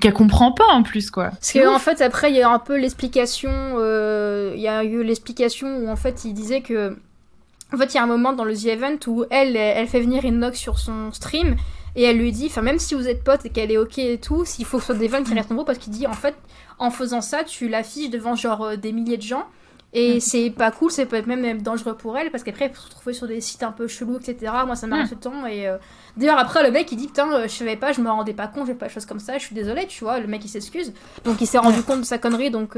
qu'elle comprend pas en plus quoi parce qu'en en fait après il y a un peu l'explication il y a eu l'explication où en fait il disait que en fait il y a un moment dans le The Event où elle elle fait venir Inox sur son stream et elle lui dit, enfin même si vous êtes potes et qu'elle est ok et tout, s'il faut que ce soit des vannes qui restent en vous parce qu'il dit en fait en faisant ça, tu l'affiches devant genre euh, des milliers de gens. Et mm. c'est pas cool, ça peut être même, dangereux pour elle, parce qu'après, elle peut se retrouver sur des sites un peu chelous, etc. Moi, ça m'arrive mm. tout le temps. Et euh, d'ailleurs, après, le mec, il dit Putain, euh, je savais pas, je me rendais pas compte, j'ai pas de choses comme ça, je suis désolée, tu vois. Le mec, il s'excuse. Donc, il s'est rendu compte de sa connerie, donc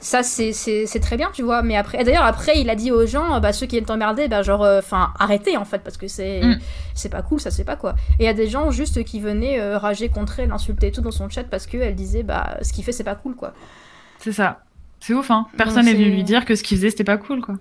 ça, c'est très bien, tu vois. Mais après, d'ailleurs, après, il a dit aux gens, bah, ceux qui viennent t'emmerder, bah, genre, enfin, arrêtez, en fait, parce que c'est mm. c'est pas cool, ça c'est pas quoi. Et il y a des gens juste qui venaient rager contre elle, insulter et tout dans son chat parce qu'elle disait, bah, ce qu'il fait, c'est pas cool, quoi. C'est ça. C'est ouf, hein. Personne n'est venu lui dire que ce qu'il faisait, c'était pas cool, quoi.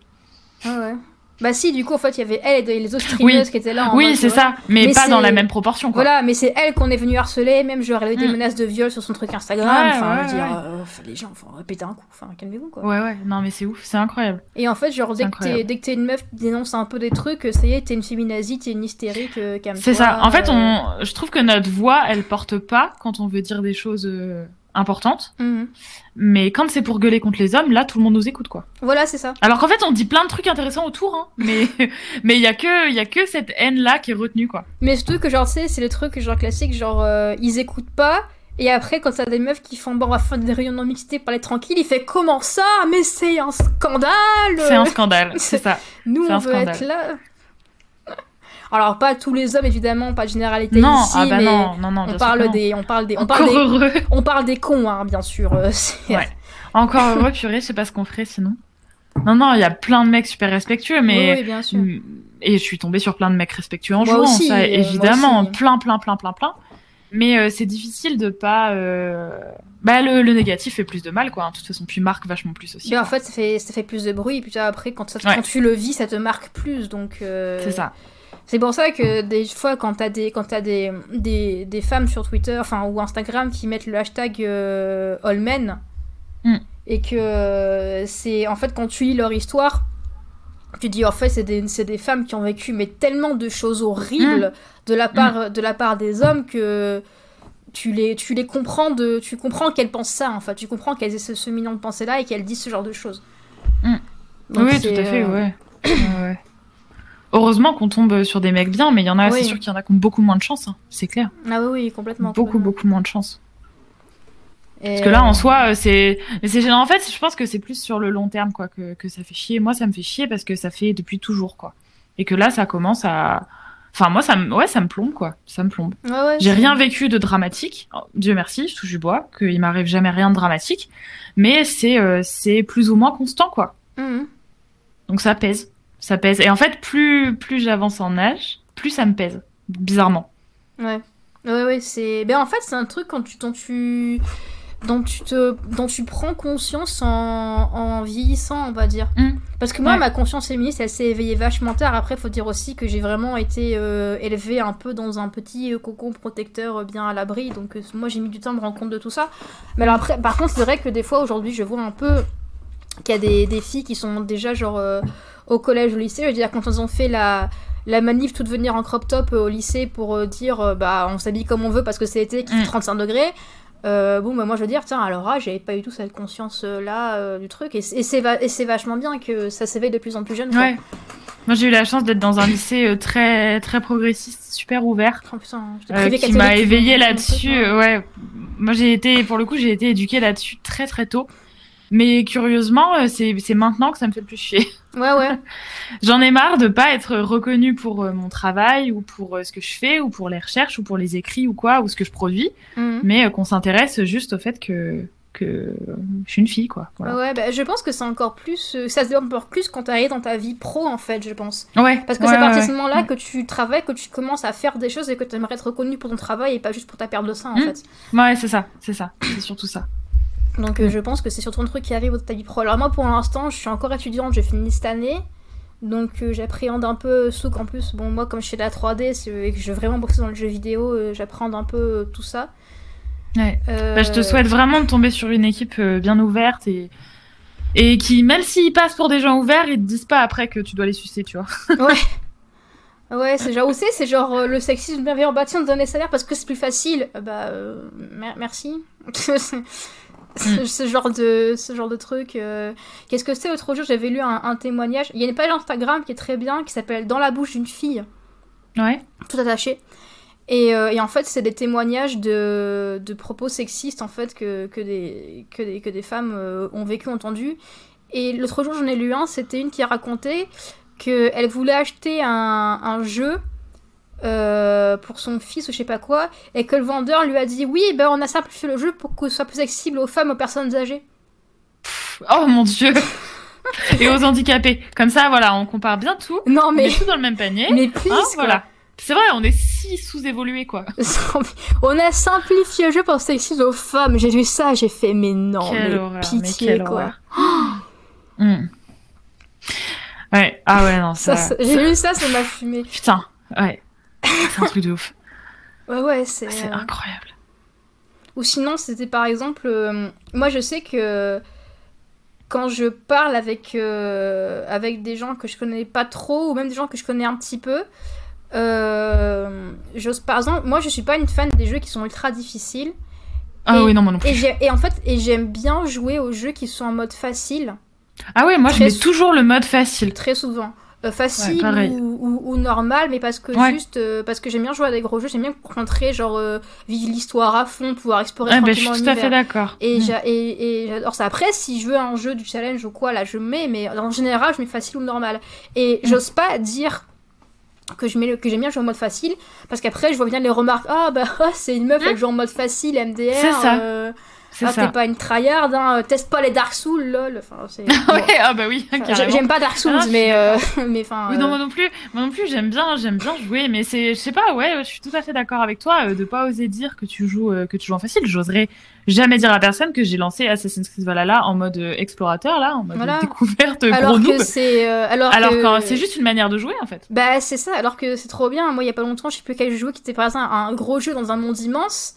Ah ouais. Bah si, du coup, en fait, il y avait elle et les autres streamers qui étaient là. En oui, c'est ça, mais, pas dans la même proportion, quoi. Voilà, mais c'est elle qu'on est venu harceler, même genre, elle avait des mm. menaces de viol sur son truc Instagram. enfin, dire, euh, les gens, faut répéter un coup, enfin, calmez-vous, quoi. Ouais, ouais, non, mais c'est ouf, c'est incroyable. Et en fait, genre, dès que t'es une meuf qui dénonce un peu des trucs, ça y est, t'es une féminazie, t'es une hystérique, euh, C'est ça, en fait, euh. on... je trouve que notre voix, elle porte pas quand on veut dire des choses importante. Mhm. Mais quand c'est pour gueuler contre les hommes, là, tout le monde nous écoute, quoi. Voilà, c'est ça. Alors qu'en fait, on dit plein de trucs intéressants autour, hein, mais mais il y a que il y a que cette haine là qui est retenue, quoi. Mais surtout que genre, c'est le truc genre classique, genre euh, ils écoutent pas. Et après, quand t'as des meufs qui font bon, on va faire des réunions non mixtes, parler tranquille, il fait comment ça? Mais c'est un scandale C'est un scandale, c'est ça. Nous, on veut être là. Alors pas tous les hommes évidemment, pas de généralité non, ici, ah bah mais non, non, non, on parle des, on parle des, on parle des, on parle des cons, hein, bien sûr. Euh, ouais. Encore heureux, purée, sais pas ce qu'on ferait sinon. Non, non, il y a plein de mecs super respectueux, mais oui, bien sûr. et je suis tombée sur plein de mecs respectueux en jouant, ça, euh, évidemment, plein, plein, plein, plein, plein. Mais euh, c'est difficile de pas. Bah le, le, négatif fait plus de mal, quoi. Hein. De toute façon, puis marque vachement plus aussi. Mais en fait, ça fait, ça fait plus de bruit, et puis après, quand, ça, quand tu le vis, ça te marque plus, donc. C'est ça. C'est pour ça que des fois, quand t'as des, quand as des, des, des, femmes sur Twitter enfin, ou Instagram qui mettent le hashtag euh, Allmen, mm. et que c'est en fait quand tu lis leur histoire, tu dis en fait c'est des, des, femmes qui ont vécu mais tellement de choses horribles mm. de, la part, mm. de la part des hommes que tu les, tu les comprends de, tu comprends qu'elles pensent ça en fait, tu comprends qu'elles aient ce, ce million de pensées là et qu'elles disent ce genre de choses. oui, tout à fait, euh, ouais. ouais. Heureusement qu'on tombe sur des mecs bien, mais il y en a, c'est sûr qu'il y en a qui ont beaucoup moins de chance, hein, c'est clair. Ah oui, oui, complètement. Beaucoup, beaucoup moins de chance. Parce que là, en soi, euh, c'est, c'est gênant. En fait, je pense que c'est plus sur le long terme, quoi, que, que ça fait chier. Moi, ça me fait chier parce que ça fait depuis toujours, quoi. Et que là, ça commence à, enfin, moi, ça me, ouais, ça me plombe, quoi. Ça me plombe. J'ai rien vécu de dramatique. Oh, Dieu merci, je touche du bois, qu'il m'arrive jamais rien de dramatique. Mais c'est, euh, c'est plus ou moins constant, quoi. Mhm. Donc ça pèse. Ça pèse. Et en fait, plus, plus j'avance en âge, plus ça me pèse. Bizarrement. Ouais. Ouais, ouais, c'est. Ben, en fait, c'est un truc quand tu, quand tu dont tu, te, dont tu prends conscience en, en vieillissant, on va dire. Mm. Parce que moi, ma conscience féministe, elle s'est éveillée vachement tard. Après, il faut dire aussi que j'ai vraiment été euh, élevée un peu dans un petit euh, cocon protecteur euh, bien à l'abri. Donc, moi, j'ai mis du temps à me rendre compte de tout ça. Mais alors, après, par contre, c'est vrai que des fois, aujourd'hui, je vois un peu qu'il y a des, des, filles qui sont déjà, genre, au collège, au lycée. Je veux dire, quand elles ont fait la la manif tout venir en crop top au lycée pour dire bah on s'habille comme on veut parce que c'est été qui fait 35 mm. degrés euh, bon, bah, moi je veux dire, tiens, alors ah, j'avais pas eu tout cette conscience-là euh, du truc, et, c'est vachement bien que ça s'éveille de plus en plus jeune. Ouais. Moi j'ai eu la chance d'être dans un lycée euh, très, très progressiste, super ouvert, oh, qui m'a éveillé là-dessus. ouais, moi j'ai été, pour le coup, j'ai été éduquée là-dessus très très tôt. Mais curieusement, euh, c'est maintenant que ça me fait le plus chier. Ouais, ouais. J'en ai marre de pas être reconnue pour euh, mon travail ou pour euh, ce que je fais ou pour les recherches ou pour les écrits ou quoi ou ce que je produis, mhm. mais qu'on s'intéresse juste au fait que que je suis une fille quoi. Ouais, bah, je pense que c'est encore plus, ça se développe encore plus quand tu arrives dans ta vie pro en fait, je pense. Ouais. Parce que c'est à partir de ce moment-là que tu travailles, que tu commences à faire des choses et que tu aimerais être reconnue pour ton travail et pas juste pour ta perte de sein en mmh. fait. Ouais, c'est ça, c'est ça, c'est surtout ça. Donc euh, je pense que c'est surtout un truc qui arrive au ta vie pro. Alors moi pour l'instant je suis encore étudiante, j'ai fini cette année. Donc euh, j'appréhende un peu Souk en plus. Bon moi comme je fais de la 3D et que je veux vraiment bosser dans le jeu vidéo, euh, j'apprends un peu tout ça. Ouais. Bah, je te souhaite vraiment de tomber sur une équipe bien ouverte et, et qui, même s'ils passent pour des gens ouverts, ils te disent pas après que tu dois les sucer, tu vois. ouais. Ouais, c'est genre, où c'est C'est genre le sexisme bienveillant, bah tiens, donner salaire parce que c'est plus facile. Bah, merci. Mm. ce, genre de, ce genre de truc. Euh. Qu'est-ce que c'est? L'autre jour, j'avais lu un, témoignage. Il y a une page Instagram qui est très bien qui s'appelle Dans la bouche d'une fille. Ouais. Tout attaché. Et, euh, et en fait, c'est des témoignages de, de, propos sexistes en fait que, que, des, que, des, que des femmes euh, ont vécu, entendu. Et l'autre jour, j'en ai lu un, c'était une qui a raconté qu'elle voulait acheter un, un jeu euh, pour son fils ou je sais pas quoi, et que le vendeur lui a dit oui, ben on a simplifié le jeu pour que ce soit plus accessible aux femmes, aux personnes âgées. oh mon dieu Et aux handicapés. Comme ça, voilà, on compare bien tout. Non mais. On tout dans le même panier. Mais plus, hein, voilà. C'est vrai, on est si sous-évolué, quoi. on a simplifié le jeu pour sexiste aux femmes. J'ai vu ça, j'ai fait, mais non, mais pitié, quoi. Hmm. Ouais, ah ouais, non, ça. j'ai vu ça, ça m'a fumé. Putain, ouais. C'est un truc de ouf. Ouais, ouais, c'est. C'est euh, incroyable. Ou sinon, c'était par exemple. Euh, moi, je sais que quand je parle avec, euh, avec des gens que je connais pas trop, ou même des gens que je connais un petit peu, j'ose par exemple, moi je suis pas une fan des jeux qui sont ultra difficiles. Ah oui, non, moi non plus. Et, et en fait, et j'aime bien jouer aux jeux qui sont en mode facile. Ah ouais, moi je mets toujours le mode facile. Très souvent. Euh, facile ou, normal, mais parce que juste euh, parce que j'aime bien jouer à des gros jeux, j'aime bien rentrer, genre euh, vivre l'histoire à fond, pouvoir explorer ouais, bah, Je suis tout à fait d'accord. Et, mm. et, j'adore ça. Après, si je veux un jeu du challenge ou quoi, là je mets, mais en général, je mets facile ou normal. Et mm. j'ose pas dire que je mets que j'aime bien jouer en mode facile parce qu'après je vois bien les remarques ah bah c'est une meuf elle mm. joue en mode facile MDR c'est ça ah, t'es pas une tryhard, hein. teste pas les Dark Souls, lol. Enfin, ouais, ah bah oui, J'aime pas Dark Souls, mais, euh, mais enfin. Oui, non, euh, moi non plus. Moi non plus, j'aime bien, j'aime bien jouer, mais c'est, je sais pas, ouais, je suis tout à fait d'accord avec toi euh, de pas oser dire que tu joues, que tu joues en facile. J'oserais jamais dire à personne que j'ai lancé Assassin's Creed Valhalla en mode explorateur, là, en mode découverte, alors gros que c'est, alors, alors que, c'est juste une manière de jouer, en fait. Bah, c'est ça. Alors que c'est trop bien. Moi, il y a pas longtemps, je sais plus quel jeu qui était par exemple un gros jeu dans un monde immense.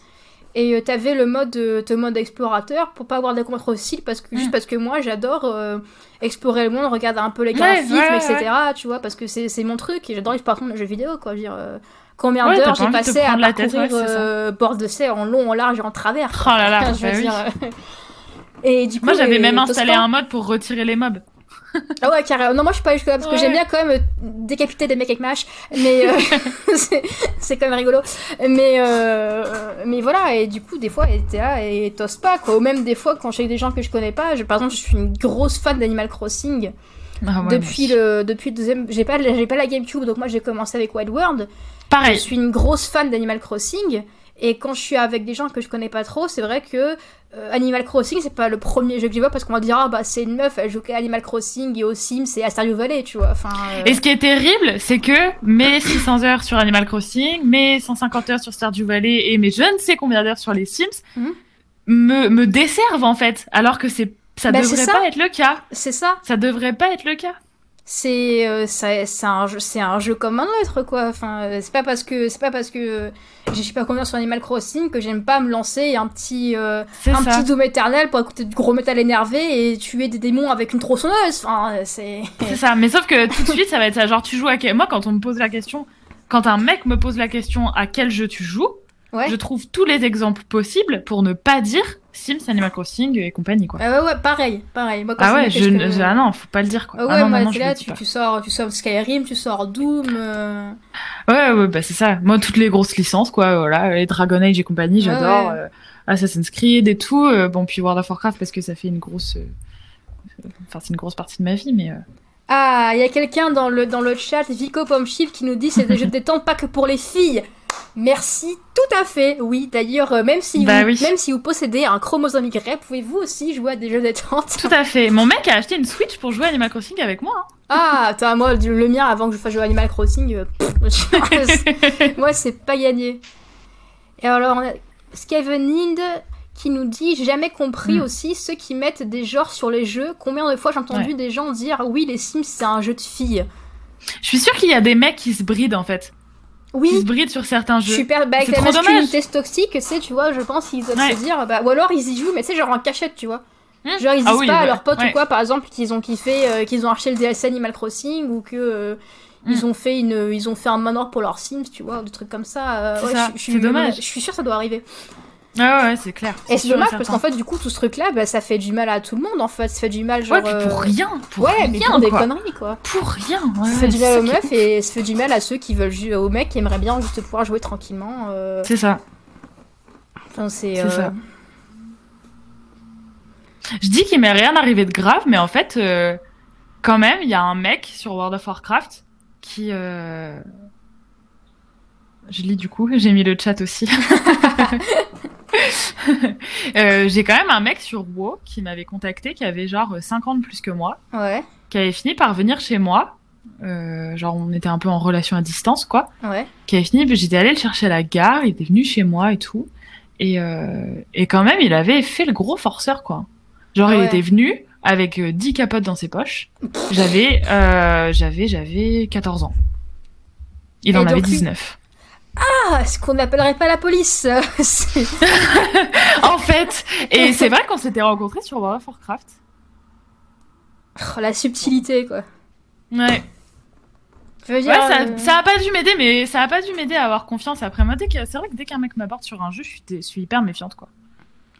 Et euh, t'avais le mode, euh, mode explorateur pour pas avoir des combats trop parce que, juste mm. parce que moi j'adore euh, explorer le monde, regarder un peu les graphismes, etc. Tu vois, parce que c'est mon truc et j'adore par contre les jeux vidéo quoi. Je veux dire, combien d'heures j'ai passé à parcourir bord de serre en long, en large et en travers. Oh là là, je veux bah dire. et du coup, moi j'avais même installé un mode pour retirer les mobs. Ah ouais, carrément. Non, moi je suis pas jusque là parce que j'aime bien quand même euh, décapiter des mecs avec ma hache. Mais euh, c'est quand même rigolo. Mais, euh, mais voilà, et du coup, des fois, t'es là et t'oses pas quoi. Ou même des fois, quand j'ai des gens que je connais pas, par exemple, je suis une grosse fan d'Animal Crossing. Ah depuis, le, depuis le deuxième. J'ai pas, pas la GameCube donc moi j'ai commencé avec Wild World. Pareil. Je suis une grosse fan d'Animal Crossing. Et quand je suis avec des gens que je connais pas trop, c'est vrai que euh, Animal Crossing, c'est pas le premier jeu que je vois parce qu'on va dire, ah bah c'est une meuf, elle joue à Animal Crossing et aux Sims et à Stardew Valley, tu vois. Enfin, euh. Et ce qui est terrible, c'est que mes 600 heures sur Animal Crossing, mes 150 heures sur Stardew Valley et mes je ne sais combien d'heures sur les Sims mhm. me, me desservent en fait, alors que c'est ça bah, devrait pas être le cas. C'est ça. Ça devrait pas être le cas c'est euh, c'est un jeu c'est un jeu comme un autre quoi. Enfin euh, c'est pas parce que c'est pas parce que euh, je suis pas combien sur Animal Crossing que j'aime pas me lancer un petit un petit doom éternel pour écouter du gros métal énervé et tuer des démons avec une tronçonneuse. Enfin c'est c'est ça. Mais sauf que tout de suite ça va être ça. Genre tu joues à quel moi quand on me pose la question quand un mec me pose la question à quel jeu tu joues je trouve tous les exemples possibles pour ne pas dire Sims, Animal Crossing et compagnie, quoi. Ah ouais, ouais, pareil, pareil. ah ouais, je, ah non, faut pas le dire, quoi. Ah ouais, ah moi, là, tu, tu, sors, tu sors Skyrim, tu sors Doom. Euh. Ouais, ouais, bah c'est ça. Moi, toutes les grosses licences, quoi, voilà, les Dragon Age et compagnie, j'adore. Euh, Assassin's Creed et tout. Euh, bon, puis World of Warcraft parce que ça fait une grosse, enfin, c'est une grosse partie de ma vie, mais. Ah, il y a quelqu'un dans le dans le chat, Vico Pomchip, qui nous dit c'est des jeux de détente pas que pour les filles. Merci, tout à fait. Oui, d'ailleurs, euh, même, si bah vous, même si vous possédez un chromosome Y, pouvez-vous aussi jouer à des jeux détente? Tout à fait. Mon mec a acheté une Switch pour jouer à Animal Crossing avec moi. Hein. Ah, attends, moi, le mien, avant que je fasse jouer à Animal Crossing, euh, moi, c'est pas gagné. Et alors, on a Skevenid qui nous dit J'ai jamais compris hmm. aussi ceux qui mettent des genres sur les jeux. Combien de fois j'ai entendu des gens dire Oui, les Sims, c'est un jeu de filles Je suis sûre qu'il y a des mecs qui se brident en fait oui. qui se brident sur certains jeux. Super, bah, avec la masculinité toxique, c'est, tu vois, je pense qu'ils doivent se dire, bah, ou alors ils y jouent, mais c'est genre en cachette, tu vois. Hmm. Genre ils ah disent pas à leurs potes ou quoi, par exemple, qu'ils ont kiffé, euh, qu'ils ont acheté le DLC Animal Crossing ou que euh, ils hmm. ont fait une, ils ont fait un manoir pour leurs Sims, tu vois, des trucs comme ça. Euh, ouais, c'est dommage. Je suis sûre que ça doit arriver. Ah ouais, c'est clair. Et c'est dommage parce qu'en fait, du coup, tout ce truc-là, bah, ça fait du mal à tout le monde en fait. Ça fait du mal, genre. Ouais, puis pour rien. Pour ouais, rien, mais pour des conneries, quoi. Pour rien. Ouais, ça fait du mal aux meufs et ça fait du mal à ceux qui veulent jouer aux mecs qui aimeraient bien juste pouvoir jouer tranquillement. Euh. C'est ça. Enfin, c'est. C'est ça. Euh, Je dis qu'il m'est rien arrivé de grave, mais en fait, euh, quand même, il y a un mec sur World of Warcraft qui. Je lis du coup, j'ai mis le chat aussi. Euh, j'ai quand même un mec sur WoW qui m'avait contacté, qui avait genre 50 plus que moi. Ouais. Qui avait fini par venir chez moi. Euh, genre, on était un peu en relation à distance, quoi. Ouais. Qui avait fini, j'étais allée le chercher à la gare, il était venu chez moi et tout. Et, euh, et quand même, il avait fait le gros forceur, quoi. Genre, il était venu avec 10 capotes dans ses poches. J'avais, j'avais, j'avais 14 ans. Il en avait 19. Ah, ce qu'on n'appellerait pas la police. en fait, et c'est vrai qu'on s'était rencontrés sur World of Warcraft. Oh, la subtilité, quoi. Ouais. ouais, ça, euh, ça a pas dû m'aider, mais ça a pas dû m'aider à avoir confiance. Après, moi, c'est vrai que dès qu'un mec m'aborde sur un jeu, je suis hyper méfiante, quoi.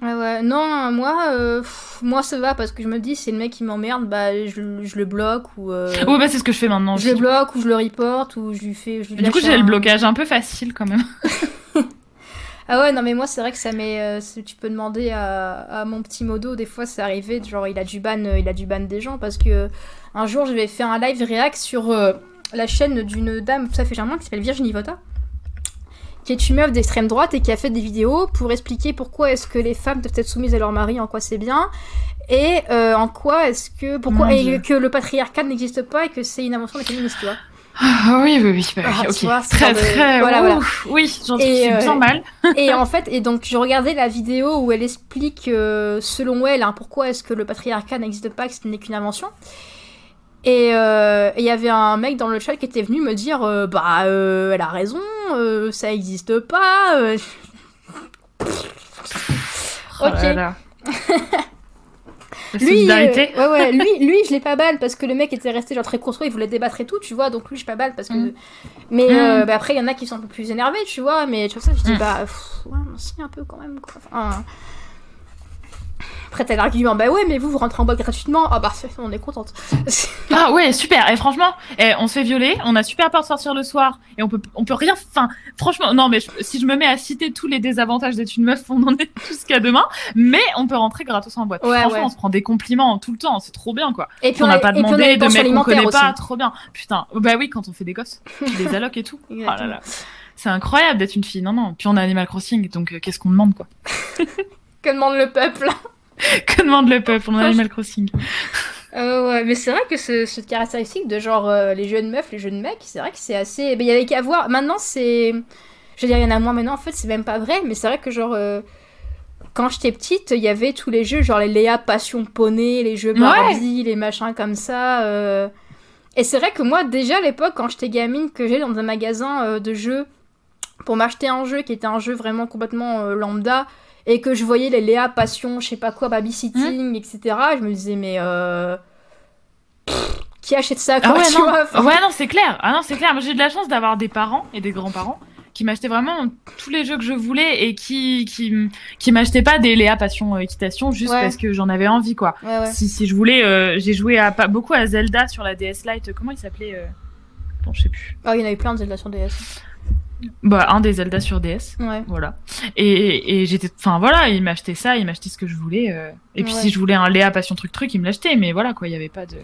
Ouais, ouais. Non, moi, euh, moi ça va parce que je me dis, c'est le mec qui m'emmerde, bah je, je, le bloque ou. Euh, oui, bah c'est ce que je fais maintenant. Je le bloque ou je le reporte ou je lui fais. du coup, j'ai le blocage un peu facile quand même. ah ouais, non, mais moi, c'est vrai que ça met. Euh, tu peux demander à, à, mon petit modo, des fois, c'est arrivé, genre, il a du ban, il a du ban des gens parce que un jour, je vais faire un live react sur la chaîne d'une dame, ça fait germain, qui s'appelle Virginie Vota qui est une meuf d'extrême droite et qui a fait des vidéos pour expliquer pourquoi est-ce que les femmes doivent être soumises à leur mari, en quoi c'est bien, et euh, en quoi est-ce que pourquoi et que le patriarcat n'existe pas et que c'est une invention des féministes, tu vois. Ah, oui, oui, oui, bah, ah, ok. très, très, voilà, voilà. oui, j'en suis euh, mal. et en fait, et donc, je regardais la vidéo où elle explique, euh, selon elle, hein, pourquoi est-ce que le patriarcat n'existe pas, que ce n'est qu'une invention. Euh, et il y avait un mec dans le chat qui était venu me dire euh, Bah, euh, elle a raison, ça existe pas. Oh ok. lui, ouais, ouais, lui, lui, je l'ai pas balle parce que le mec était resté genre très construit, il voulait débattre et tout, tu vois. Donc lui, je pas balle parce que. Mm. Mais mm. bah, après, il y en a qui sont un peu plus énervés, tu vois. Mais tu vois ça, je dis mm. bah, ouais, si un peu quand même quoi. Enfin, Après, t'as l'argument, bah ouais, mais vous, vous rentrez en boîte gratuitement. Ah bah, on est contente. ah ouais, super. Et franchement, eh, on se fait violer, on a super peur de sortir le soir, et on peut, on peut rien. Enfin, franchement, non, mais si je me mets à citer tous les désavantages d'être une meuf, on en est jusqu'à demain. Mais on peut rentrer gratos en boîte. franchement, on se prend des compliments tout le temps, c'est trop bien, quoi. Et puis on n'a pas demandé de mecs qu'on connaît pas, trop bien. Putain, bah oui, quand on fait des gosses, des allocs et tout. oh là là. C'est incroyable d'être une fille. Non, non. Puis on a Animal Crossing, donc euh, qu'est-ce qu'on demande, quoi? Que demande le peuple Que demande le peuple a Animal Crossing? Euh, ouais, mais c'est vrai que ce, cette caractéristique de genre euh, les jeunes meufs, les jeunes mecs, c'est vrai que c'est assez. Mais il y avait qu'à voir. Maintenant, c'est. Je veux dire, il y en a moins maintenant, en fait, c'est même pas vrai, mais c'est vrai que genre. Quand j'étais petite, il y avait tous les jeux, genre les Léa Passion Poney, les jeux Barbie, les machins comme ça. Et c'est vrai que moi, déjà à l'époque, quand j'étais gamine, que j'allais dans un magasin de jeux pour m'acheter un jeu qui était un jeu vraiment complètement lambda, et que je voyais les Léa Passion, je sais pas quoi, babysitting, mmh. etc., je me disais, mais euh... qui achète ça ah ouais, non. ouais, non, c'est clair. Ah non, c'est clair. J'ai de la chance d'avoir des parents et des grands-parents qui m'achetaient vraiment tous les jeux que je voulais et qui qui, qui m'achetaient pas des Léa Passion euh, Équitation juste parce que j'en avais envie quoi. Si, si je voulais, euh, j'ai joué à, pas, beaucoup à Zelda sur la DS Lite. Comment il s'appelait euh... Bon, je sais plus. Oh, il y en avait plein de Zelda sur DS. Bah, un des Zelda sur DS. Ouais. Voilà. Et, et j'étais, enfin voilà, il m'achetait ça, il m'achetait ce que je voulais. Euh. Et puis si je voulais un Léa Passion Truc Truc, il me l'achetait. Mais voilà, quoi, il y avait pas de.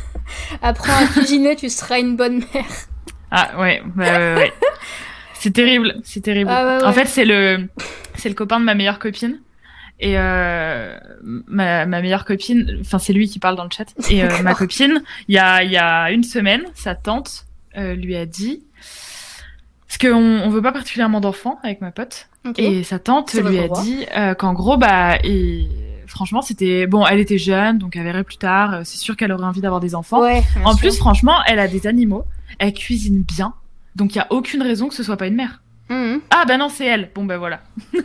Apprends à cuisiner, tu seras une bonne mère. Ah ouais, bah, ouais, ouais. c'est terrible, c'est terrible. Ah, en fait, c'est le, c'est le copain de ma meilleure copine. Et euh, ma, ma meilleure copine, enfin c'est lui qui parle dans le chat. Et euh, ma copine, il y a, y a une semaine, sa tante euh, lui a dit parce qu'on on veut pas particulièrement d'enfants avec ma pote. Et sa tante lui a dit euh, qu'en gros, bah, et franchement, c'était bon. Elle était jeune, donc elle verrait plus tard. Euh, c'est sûr qu'elle aurait envie d'avoir des enfants. en plus, franchement, elle a des animaux. Elle cuisine bien, donc il y a aucune raison que ce soit pas une mère. Mhm. Ah bah non, c'est elle. Bon bah voilà.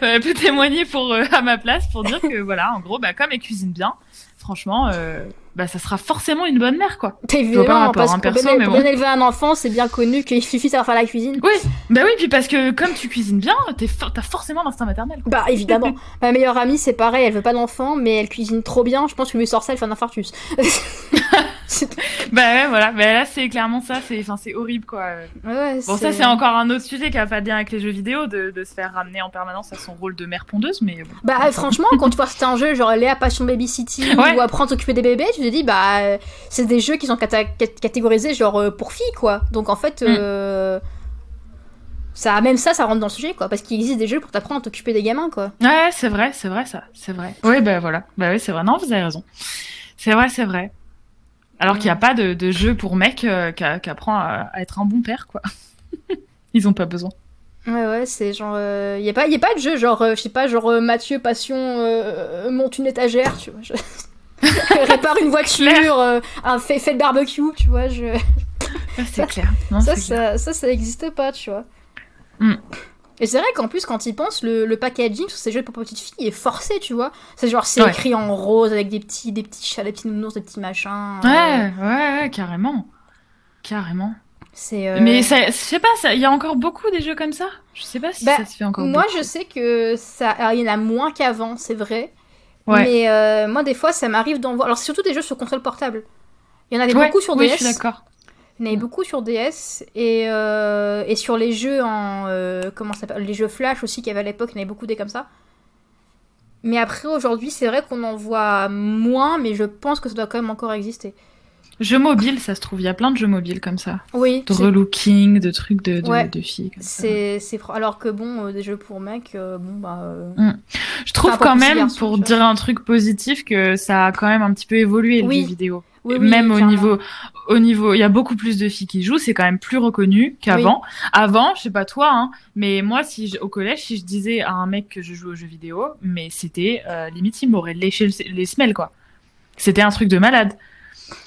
elle peut témoigner pour euh, à ma place pour dire que voilà, en gros, bah comme elle cuisine bien, franchement, euh, bah, ça sera forcément une bonne mère, quoi. Évidemment, parce hein, que perso, pour, bien, élever un enfant, c'est bien connu qu'il suffit de savoir faire la cuisine. Oui, bah oui, puis parce que comme tu cuisines bien, t'as forcément l'instinct maternel. Bah évidemment. Ma meilleure amie, c'est pareil, elle veut pas d'enfant, mais elle cuisine trop bien. Je pense que lui sort ça, elle fait un infarctus. bah ouais, voilà. Bah là, c'est clairement ça. C'est, enfin, c'est horrible, quoi. Ouais, bon, ça, c'est encore un autre sujet qui a pas de lien avec les jeux vidéo, de, de, se faire ramener en permanence à son rôle de mère pondeuse, mais. Bah franchement, quand tu vois c'est un jeu genre Léa Passion Baby City ou apprendre à s'occuper des bébés, tu te dis bah c'est des jeux qui sont catégorisés genre euh, pour filles, quoi. Donc en fait. Mm. Euh, ça, même ça, ça rentre dans le sujet, quoi, parce qu'il existe des jeux pour t'apprendre à t'occuper des gamins, quoi. Ouais, c'est vrai, c'est vrai, ça, c'est vrai. Oui, bah voilà, bah oui, c'est vrai. Non, vous avez raison. C'est vrai, c'est vrai. Alors qu'il n'y a pas de, de, jeu pour mec euh, qui apprend à, être un bon père, quoi. Ils ont pas besoin. Ouais, ouais, c'est genre. Il euh, n'y a, pas, y a pas de jeu, genre, euh, je sais pas, genre Mathieu Passion monte une étagère, tu vois. Je... répare une voiture, un fait, fait de barbecue, tu vois. Je... c'est clair. ça, ça, ça, ça n'existe pas, tu vois. Mm. Et c'est vrai qu'en plus, quand ils pensent, le, le, packaging sur ces jeux pour petites filles est forcé, tu vois. C'est genre, c'est écrit en rose avec des petits, des petits chats, des petits nounours, des petits machins. Ouais, ouais, ouais, carrément. Carrément. C'est. Euh... Mais je sais pas, il y a encore beaucoup des jeux comme ça? Je sais pas si bah, ça se fait encore. Moi, je sais que ça, il y en a moins qu'avant, c'est vrai. Ouais. Mais euh, moi, des fois, ça m'arrive d'en voir. Alors, c'est surtout des jeux sur console portable. Il y en avait beaucoup sur DS. Oui, je suis d'accord. Il y en avait beaucoup sur DS et, euh, et sur les jeux en euh, comment ça s'appelle les jeux Flash aussi qu'il y avait à l'époque, il y en avait beaucoup des comme ça. Mais après aujourd'hui, c'est vrai qu'on en voit moins, mais je pense que ça doit quand même encore exister. Jeux mobiles, ça se trouve, il y a plein de jeux mobiles comme ça. Oui. De relooking, de trucs de, de, de filles. C'est, alors que bon, euh, des jeux pour mecs, bon bah. Mm. Je trouve quand même, pour dire un truc positif, que ça a quand même un petit peu évolué le jeu vidéo même au niveau, au niveau, il y a beaucoup plus de filles qui jouent, c'est quand même plus reconnu qu'avant. Avant, je sais pas toi, hein, mais moi, si au collège, si je disais à un mec que je joue aux jeux vidéo, mais c'était euh, limite il m'aurait léché les semelles quoi. C'était un truc de malade.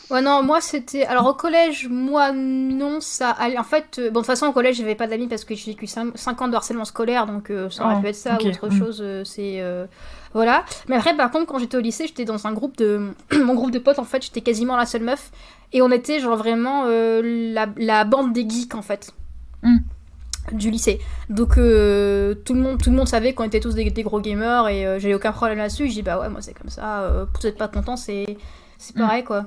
Ouais, non, moi c'était. Alors au collège, moi non, ça allait. En fait, euh, bon, de toute façon, au collège, j'avais pas d'amis parce que j'ai vécu 5 ans de harcèlement scolaire, donc euh, ça aurait oh, pu être ça ou autre mm. chose. c'est. Voilà. Mais après, par contre, quand j'étais au lycée, j'étais dans un groupe de. Mon groupe de potes, en fait, j'étais quasiment la seule meuf. Et on était, genre, vraiment euh, la, la, bande des geeks, en fait. Mm. du lycée. Donc euh, tout, le monde, tout le monde savait qu'on était tous des, gros gamers et euh, j'avais aucun problème là-dessus. J'ai dit bah ouais moi c'est comme ça, euh, pour être pas content c'est mm. pareil quoi.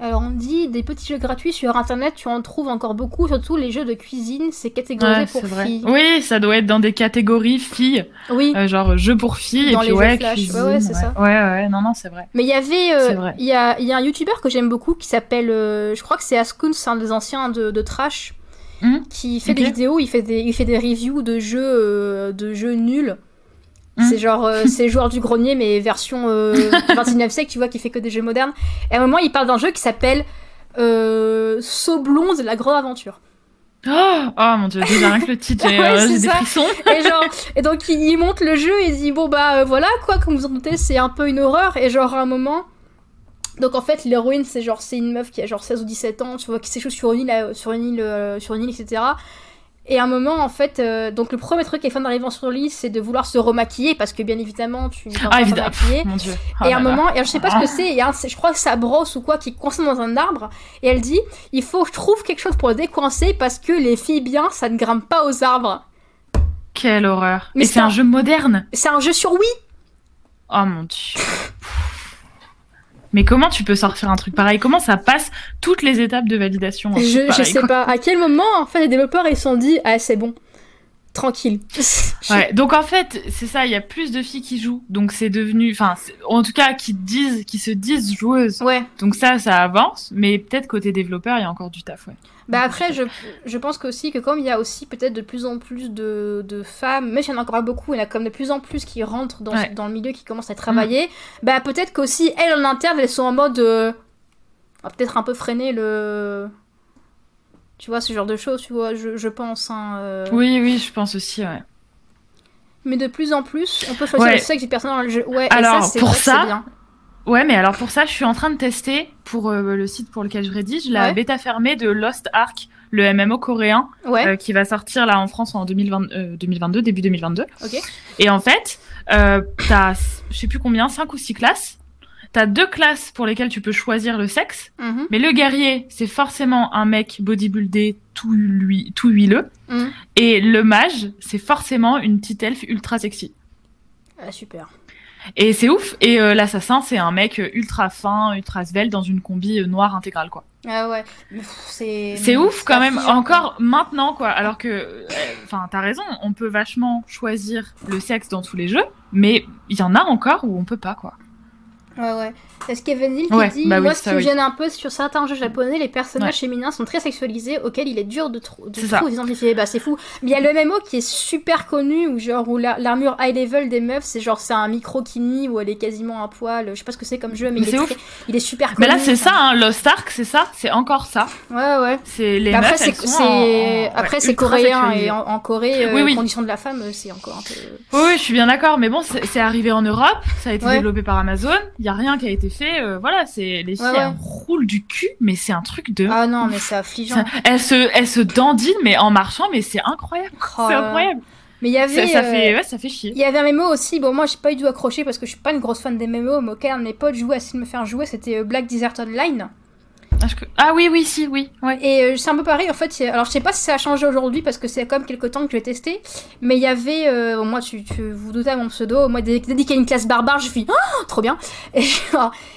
Alors on dit des petits jeux gratuits sur internet, tu en trouves encore beaucoup, surtout les jeux de cuisine, c'est catégorisé pour filles. Oui, ça doit être dans des catégories filles. Oui. genre jeux pour filles dans et puis ouais, cuisine, ouais, ouais c'est ça. Ouais ouais, non non, c'est vrai. Mais il y avait il y a, y a un youtubeur que j'aime beaucoup qui s'appelle je crois que c'est Askuns, un des anciens de, de Trash Hmm. qui fait des vidéos, il fait des, il fait des reviews de jeux, euh, de jeux nuls. Hmm. C'est genre, euh, c'est joueur du grenier, mais version 29 euh, siècle, tu vois, qui fait que des jeux modernes. Et à un moment, il parle d'un jeu qui s'appelle euh, Saublonze, la grande aventure. Oh, oh, mon dieu, déjà rien que le titre, j'ai des frissons. et, genre, et donc il, monte le jeu et il dit bon bah voilà quoi, comme vous en doutez, c'est un peu une horreur. Et genre à un moment, donc en fait, l'héroïne, c'est genre, c'est une meuf qui a genre 16 ou 17 ans, tu vois, qui s'échoue sur une île, euh, sur une île, euh, sur une île, etc. Et à un moment, en fait, euh, donc le premier truc qu'elle fait en arrivant sur l'île, c'est de vouloir se remaquiller, parce que bien évidemment, tu ah, évidemment. mon Dieu. Oh et à un moment, et je sais pas ce que c'est, je crois que c'est brosse ou quoi qui est coincée dans un arbre, et elle dit, il faut que je trouve quelque chose pour le décoincer, parce que les filles bien, ça ne grimpe pas aux arbres. Quelle horreur. Mais c'est un... un jeu moderne. C'est un jeu sur Wii. Oh mon dieu. Mais comment tu peux sortir un truc pareil? Comment ça passe toutes les étapes de validation Je, je sais pas. À quel moment, en fait, les développeurs ils se sont dit ah c'est bon, tranquille. ouais. Donc en fait, c'est ça. Il y a plus de filles qui jouent. Donc c'est devenu, enfin, en tout cas, qui disent, qui se disent joueuses. Ouais. Donc ça, ça avance. Mais peut-être côté développeur, il y a encore du taf. Ouais. Bah après, je, je pense aussi que comme il y a aussi peut-être de plus en plus de, de femmes, mais il y en a encore pas beaucoup, il y en a comme de plus en plus qui rentrent dans, dans le milieu, qui commencent à travailler, mm. bah peut-être qu'aussi elles en interne, elles sont en mode... Euh, peut-être un peu freiner le... Tu vois, ce genre de choses, tu vois, je, je pense. Hein, euh. Oui, oui, je pense aussi, ouais. Mais de plus en plus, on peut choisir le sexe du personnage dans le jeu. Ouais, Alors, et ça, pour ça, bien. Ouais, mais alors pour ça, je suis en train de tester pour euh, le site pour lequel je rédige la bêta fermée de Lost Ark, le MMO coréen, euh, qui va sortir là en France en 2020, 2022, euh, début 2022. Okay. Et en fait, t'as, je sais plus combien, 5 ou 6 classes. T'as deux classes pour lesquelles tu peux choisir le sexe, mhm. mais le guerrier, c'est forcément un mec bodybuildé tout, lui, tout huileux, mhm. et le mage, c'est forcément une petite elfe ultra sexy. Ah, super. Et c'est ouf. Et euh, l'assassin, c'est un mec ultra fin, ultra svelte dans une combi euh, noire intégrale, quoi. Ah ouais, c'est. C'est ouf quand même, encore maintenant, quoi. Alors que, euh, enfin, t'as raison, on peut vachement choisir le sexe dans tous les jeux, mais il y en a encore où on peut pas, quoi. Ouais, ouais. Est-ce Kevin Hill qui dit bah Moi, ce qui me gêne un peu sur certains jeux japonais, les personnages féminins sont très sexualisés, auxquels il est dur de, trop, de trop identifier. Bah, c'est fou. Mais il y a le MMO qui est super connu, où, genre, où l'armure high level des meufs, c'est genre, c'est un micro-kini où elle est quasiment un poil. Je sais pas ce que c'est comme jeu, mais, il, est il, est super connu. Mais là, c'est ça, hein, Lost Ark, c'est ça, c'est encore ça. Ouais, ouais. C'est les après, c'est Après, c'est coréen, et en, Corée, euh, oui, oui. condition de la femme, c'est encore un peu. Oui, je suis bien d'accord, mais bon, c'est arrivé en Europe, ça a été développé par Amazon, il y a rien qui a été fait, euh, voilà, c'est les filles roulent du cul, mais c'est un truc de. Ah non, mais c'est affligeant. elles se, elles se dandinent, mais en marchant, mais c'est incroyable. Oh c'est incroyable. Mais il y avait. Ça, fait, euh, ouais, ça fait chier. Il y avait un MMO aussi. Bon, moi, j'ai pas eu du tout accroché parce que je suis pas une grosse fan des MMO, mais auquel un de mes potes jouait, à de me faire jouer, c'était euh, Black Desert Online. Ah oui, oui, si, oui. Ouais. Et euh, c'est un peu pareil, en fait. Alors, je sais pas si ça a changé aujourd'hui parce que c'est quand même quelques temps que je l'ai testé. Mais il y avait. Euh, moi, tu, tu vous doutez à mon pseudo. Moi, dès, qu'il y a une classe barbare, je suis. Oh, trop bien et,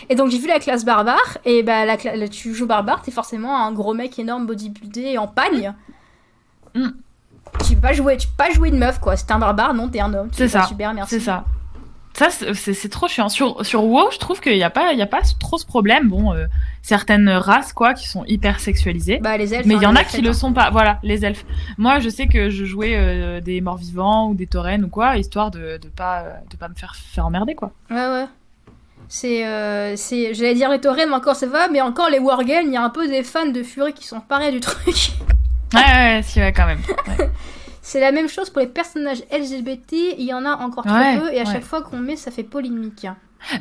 et, donc, j'ai vu la classe barbare. Et bah, la, tu joues barbare, t'es forcément un gros mec énorme, bodybuildé en pagne. Mm. Tu peux pas jouer, tu peux pas jouer une meuf, quoi. C'est un barbare, non, t'es un homme. C'est ça. Super, merci. C'est ça. Ça, c'est trop chiant. Sur, sur WoW, je trouve qu'il n'y a, pas, y a pas trop ce problème. Bon, euh, certaines races, quoi, qui sont hyper sexualisées. Bah, les elfes. Mais il y en a qui le sont pas. Voilà, les elfes. Moi, je sais que je jouais euh, des morts-vivants ou des taurennes ou quoi, histoire de, de pas, de pas me faire, faire emmerder, quoi. Ouais, ouais. C'est, euh, c'est, j'allais dire les taurennes, encore ça va, mais encore les wargames, il y a un peu des fans de furie qui sont parés du truc. ouais, ouais, si, ouais, quand même. C'est la même chose pour les personnages LGBT, il y en a encore trop peu, et à chaque fois qu'on met, ça fait polémique.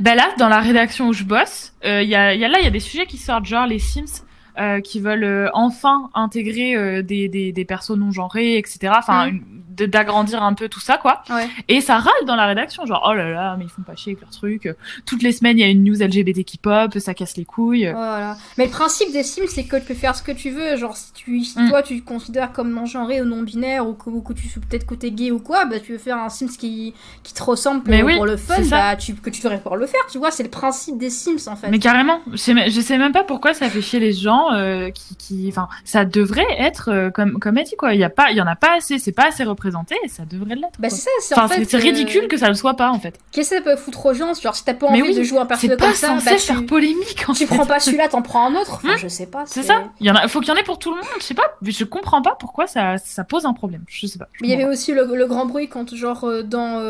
Ben là, dans la rédaction où je bosse, euh, y a, y a, là, il y a des sujets qui sortent, genre les Sims euh, qui veulent euh, enfin intégrer euh, des, des, des persos non genrés, etc. Enfin, mm. d'agrandir un peu tout ça, quoi. Ouais. Et ça râle dans la rédaction, genre oh là là, mais ils font pas chier avec leurs trucs. Toutes les semaines, il y a une news LGBT qui pop, ça casse les couilles. Voilà. Mais le principe des Sims, c'est que tu peux faire ce que tu veux. Genre, si, tu, si mm. toi tu te considères comme non genré ou non binaire ou que, que tu suis peut-être côté gay ou quoi, bah tu veux faire un Sims qui, qui te ressemble pour, pour le fun, bah tu, que tu devrais pouvoir le faire. Tu vois, c'est le principe des Sims en fait. Mais carrément, je sais, je sais même pas pourquoi ça fait chier les gens euh, qui, enfin, ça devrait être euh, comme comme elle dit quoi. Il y a pas, il y en a pas assez, c'est pas assez représenté, et ça devrait l'être. Bah c'est ça, c'est en fait, c'est ridicule que ça le soit pas en fait. Qu'est-ce que ça peut foutre aux gens Genre si t'as pas envie de jouer un personnage comme ça, bah, tu, faire polémique. En tu prends pas celui-là, t'en prends un autre. Enfin, hmm je sais pas. C'est ça. Il y en a, faut qu'il y en ait pour tout le monde. Je sais pas, je comprends pas pourquoi ça ça pose un problème. Je sais pas. Mais il y avait aussi le, grand bruit quand genre euh, dans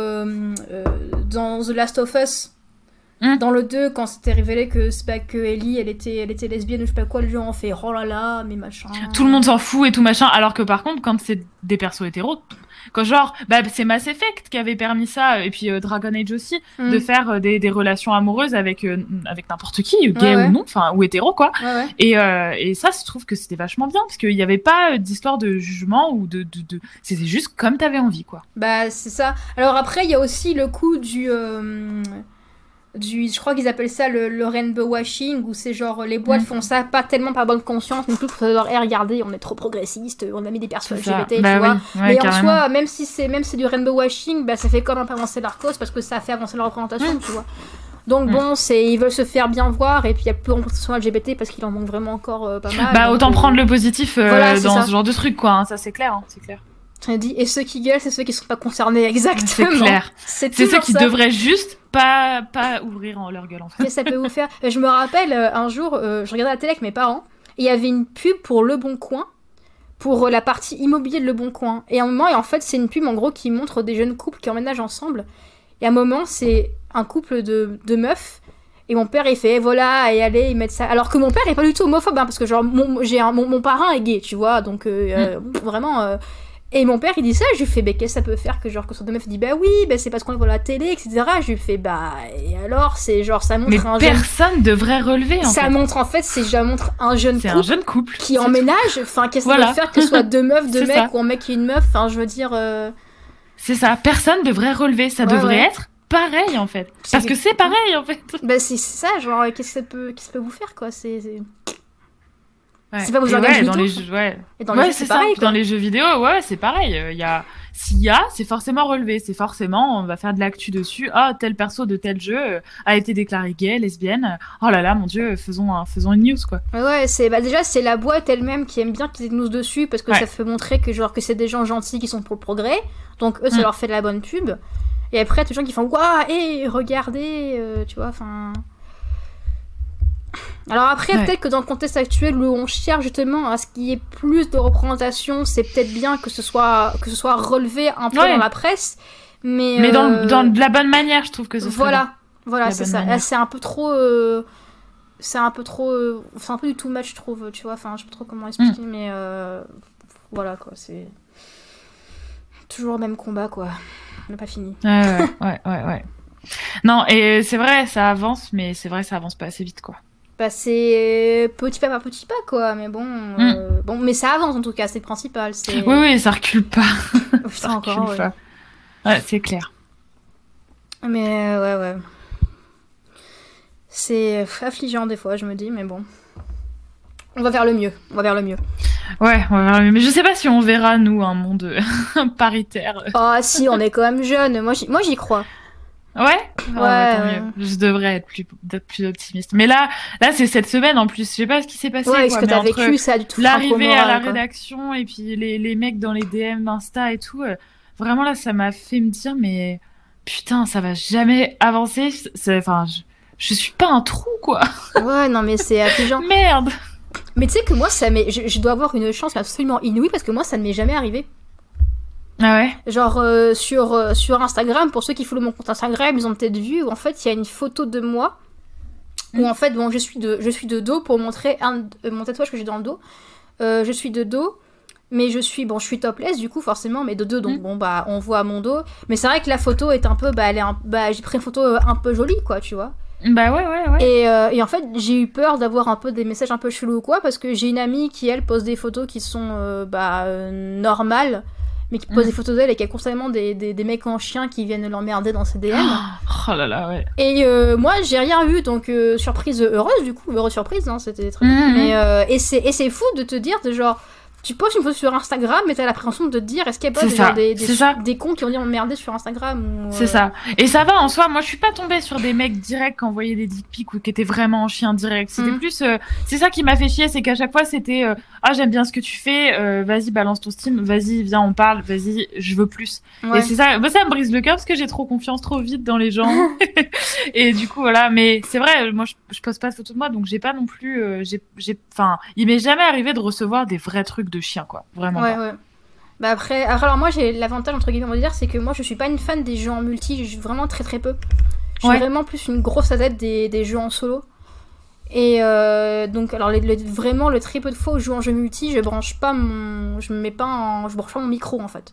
dans The Last of Us Hein Dans le 2, quand c'était révélé que c'est pas que Ellie, elle était, elle était lesbienne ou je sais pas quoi, le jeu en fait oh là là, mais machin. Tout le monde s'en fout et tout machin, alors que par contre, quand c'est des persos hétéros, quand genre, bah, c'est Mass Effect qui avait permis ça, et puis euh, Dragon Age aussi, de mm. faire euh, des, des, relations amoureuses avec, euh, avec n'importe qui, gay ou non, enfin, ou hétéro, quoi. Ouais, et, et ça, je trouve que c'était vachement bien, parce qu'il n'y avait pas d'histoire de jugement ou de. de, de... C'était juste comme t'avais envie, quoi. Bah, c'est ça. Alors après, il y a aussi le coup du du, je crois qu'ils appellent ça le, rainbow washing, où c'est genre les boîtes mm. font ça pas tellement par bonne conscience, mais plus pour leur hey, regardez, on est trop progressiste, on a mis des personnes LGBT, bah tu vois. mais en soi, même si c'est même c'est du rainbow washing, bah ça fait quand même avancer leur cause parce que ça fait avancer leur représentation, tu vois. Donc mm. bon, c'est ils veulent se faire bien voir et puis il y a plus de représentation LGBT parce qu'il en manque vraiment encore euh, pas mal. Bah autant prendre le positif euh, dans ce genre de truc quoi, hein, ça c'est clair, hein, c'est clair. Dit, et ceux qui gueulent, c'est ceux qui sont pas concernés exactement. C'est clair. C'est ceux qui devraient juste pas, pas ouvrir en leur gueule en fait. Ça peut vous faire. Je me rappelle euh, un jour, euh, je regardais la télé avec mes parents, et il y avait une pub pour Le Bon Coin, pour euh, la partie immobilier de Le Bon Coin. Et à un moment, et en fait, c'est une pub en gros qui montre des jeunes couples qui emménagent ensemble. Et à un moment, c'est un couple de, de meufs. Et mon père, il fait, voilà, et allez, ils mettent ça. Alors que mon père est pas du tout homophobe, hein, parce que genre, mon, j'ai mon, mon, parrain est gay, tu vois, donc mm. vraiment. Et mon père, il dit ça, je lui fais, bah, qu'est-ce que ça peut faire que genre que son meuf dit, bah oui, bah c'est parce qu'on le voit à la télé, etc. Je lui fais, bah, et alors, c'est genre, ça montre Mais un personne devrait relever, en Ça montre, en fait, c'est, ça montre un jeune couple. Un jeune couple. Qui emménage, enfin, qu'est-ce que ça peut faire que ce soit deux meufs, deux mecs, ou un mec et une meuf, enfin, je veux dire. Euh, c'est ça, personne devrait relever, ça devrait être pareil, en fait. Parce que c'est pareil, en fait. Bah, c'est ça, genre, qu'est-ce que ça peut, qu'est-ce que ça peut vous faire, quoi, c'est. C'est pas vous ouais, dans les jeux, ouais. dans les jeux, c'est pareil. Dans les jeux vidéo, ouais, c'est pareil. Il y a, s'il y a, c'est forcément relevé. C'est forcément, on va faire de l'actu dessus. Ah, tel perso de tel jeu euh, a été déclaré gay, lesbienne. Oh là là, mon dieu, faisons, un, faisons une news, quoi. Ouais, c'est, bah déjà, c'est la boîte elle-même qui aime bien qu'il y ait des news dessus parce que ça fait montrer que, genre, que c'est des gens gentils qui sont pour le progrès. Donc, eux, ça mm. leur fait de la bonne pub. Et après, des gens qui font, waouh, hé, regardez, euh, tu vois, enfin. Alors après, peut-être que dans le contexte actuel où on cherche justement à ce qu'il y ait plus de représentation, c'est peut-être bien que ce soit que ce soit relevé un peu dans la presse, mais mais dans, euh, dans, de la bonne manière, je trouve que ce voilà, voilà, c'est ça. C'est un peu trop, euh, c'est un peu trop, euh, c'est un peu du too much, je trouve, tu vois. Enfin, je sais pas trop comment expliquer, mm. mais voilà quoi, c'est toujours le même combat quoi. On n'a pas fini. ouais, ouais, ouais. ouais. Non, et c'est vrai, ça avance, mais c'est vrai, ça avance pas assez vite quoi c'est petit pas par petit pas quoi. Mais bon euh, mm. bon mais ça avance en tout cas c'est principal oui oui ça recule pas. Ça encore, recule pas. Ouais c'est clair. mais euh, ouais ouais. C'est affligeant des fois je me dis mais bon. On va vers le mieux on va vers le mieux. Ouais on va vers le mieux. Mais je sais pas si on verra nous un monde paritaire. Ah oh, si on est quand même jeune moi j'y crois Ouais, ouais, ouais, Je devrais être plus, plus optimiste. Mais là, là, c'est cette semaine en plus. Je sais pas ce qui s'est passé. Ouais, ce que t'as vécu, ça du tout. L'arrivée à la rédaction et puis les, les mecs dans les DM Insta et tout. Euh, vraiment là, ça m'a fait me dire, mais putain, ça va jamais avancer. Enfin, je, je suis pas un trou, quoi. Ouais, non, mais c'est affligeant. Merde. Mais tu sais que moi, ça je, je, dois avoir une chance absolument inouïe parce que moi, ça ne m'est jamais arrivé. Ah ouais Genre euh, sur, euh, sur Instagram, pour ceux qui follow mon compte Instagram, ils ont peut-être vu où en fait il y a une photo de moi où en fait bon je suis de, je suis de dos pour montrer un, euh, mon tatouage que j'ai dans le dos. je suis de dos, mais je suis bon je suis topless du coup forcément, mais de dos donc mm. bon bah on voit mon dos. Mais c'est vrai que la photo est un peu bah elle est bah j'ai pris une photo un peu jolie quoi tu vois. Bah ouais, ouais, ouais. Et, euh, et en fait, j'ai eu peur d'avoir un peu des messages un peu chelous ou quoi, parce que j'ai une amie qui, elle, pose des photos qui sont euh, bah, euh, normales, mais qui pose Mm. des photos d'elle et qui a constamment des, des, des mecs en chien qui viennent l'emmerder dans ses DM. Oh là là, ouais. Et euh, moi, j'ai rien eu, donc euh, surprise heureuse, du coup, heureuse surprise, hein, c'était très. Mais, euh, et c'est et c'est fou de te dire, de genre, tu postes une photo sur Instagram, mais t'as l'appréhension de te dire, est-ce qu'il n'y a pas des, genre des, des, cons qui ont dit emmerder sur Instagram ou, C'est euh, ça. Et ça va en soi. Moi, je suis pas tombée sur des mecs directs qui envoyaient des dick pics ou qui étaient vraiment en chien direct. C'était Mhm. plus. euh, c'est ça qui m'a fait chier, c'est qu'à chaque fois c'était euh, ah j'aime bien ce que tu fais, euh, vas-y balance ton Steam, vas-y viens on parle, vas-y je veux plus. Ouais. Et c'est ça. Moi ça me brise le cœur parce que j'ai trop confiance trop vite dans les gens. et du coup voilà. Mais c'est vrai, moi je, je poste pas de photos de moi donc j'ai pas non plus. euh, j'ai. Enfin il m'est jamais arrivé de recevoir des vrais trucs de chien quoi. Vraiment. Ouais, pas. ouais. Bah après, alors moi j'ai l'avantage entre guillemets on va dire, c'est que moi je suis pas une fan des jeux en multi, je joue vraiment très très peu. Je suis Ouais. vraiment plus une grosse adepte des, des jeux en solo. Et euh, donc alors le- le- vraiment le très peu de fois où je joue en jeu multi, je branche pas mon, je me mets pas en, je branche pas mon micro en fait.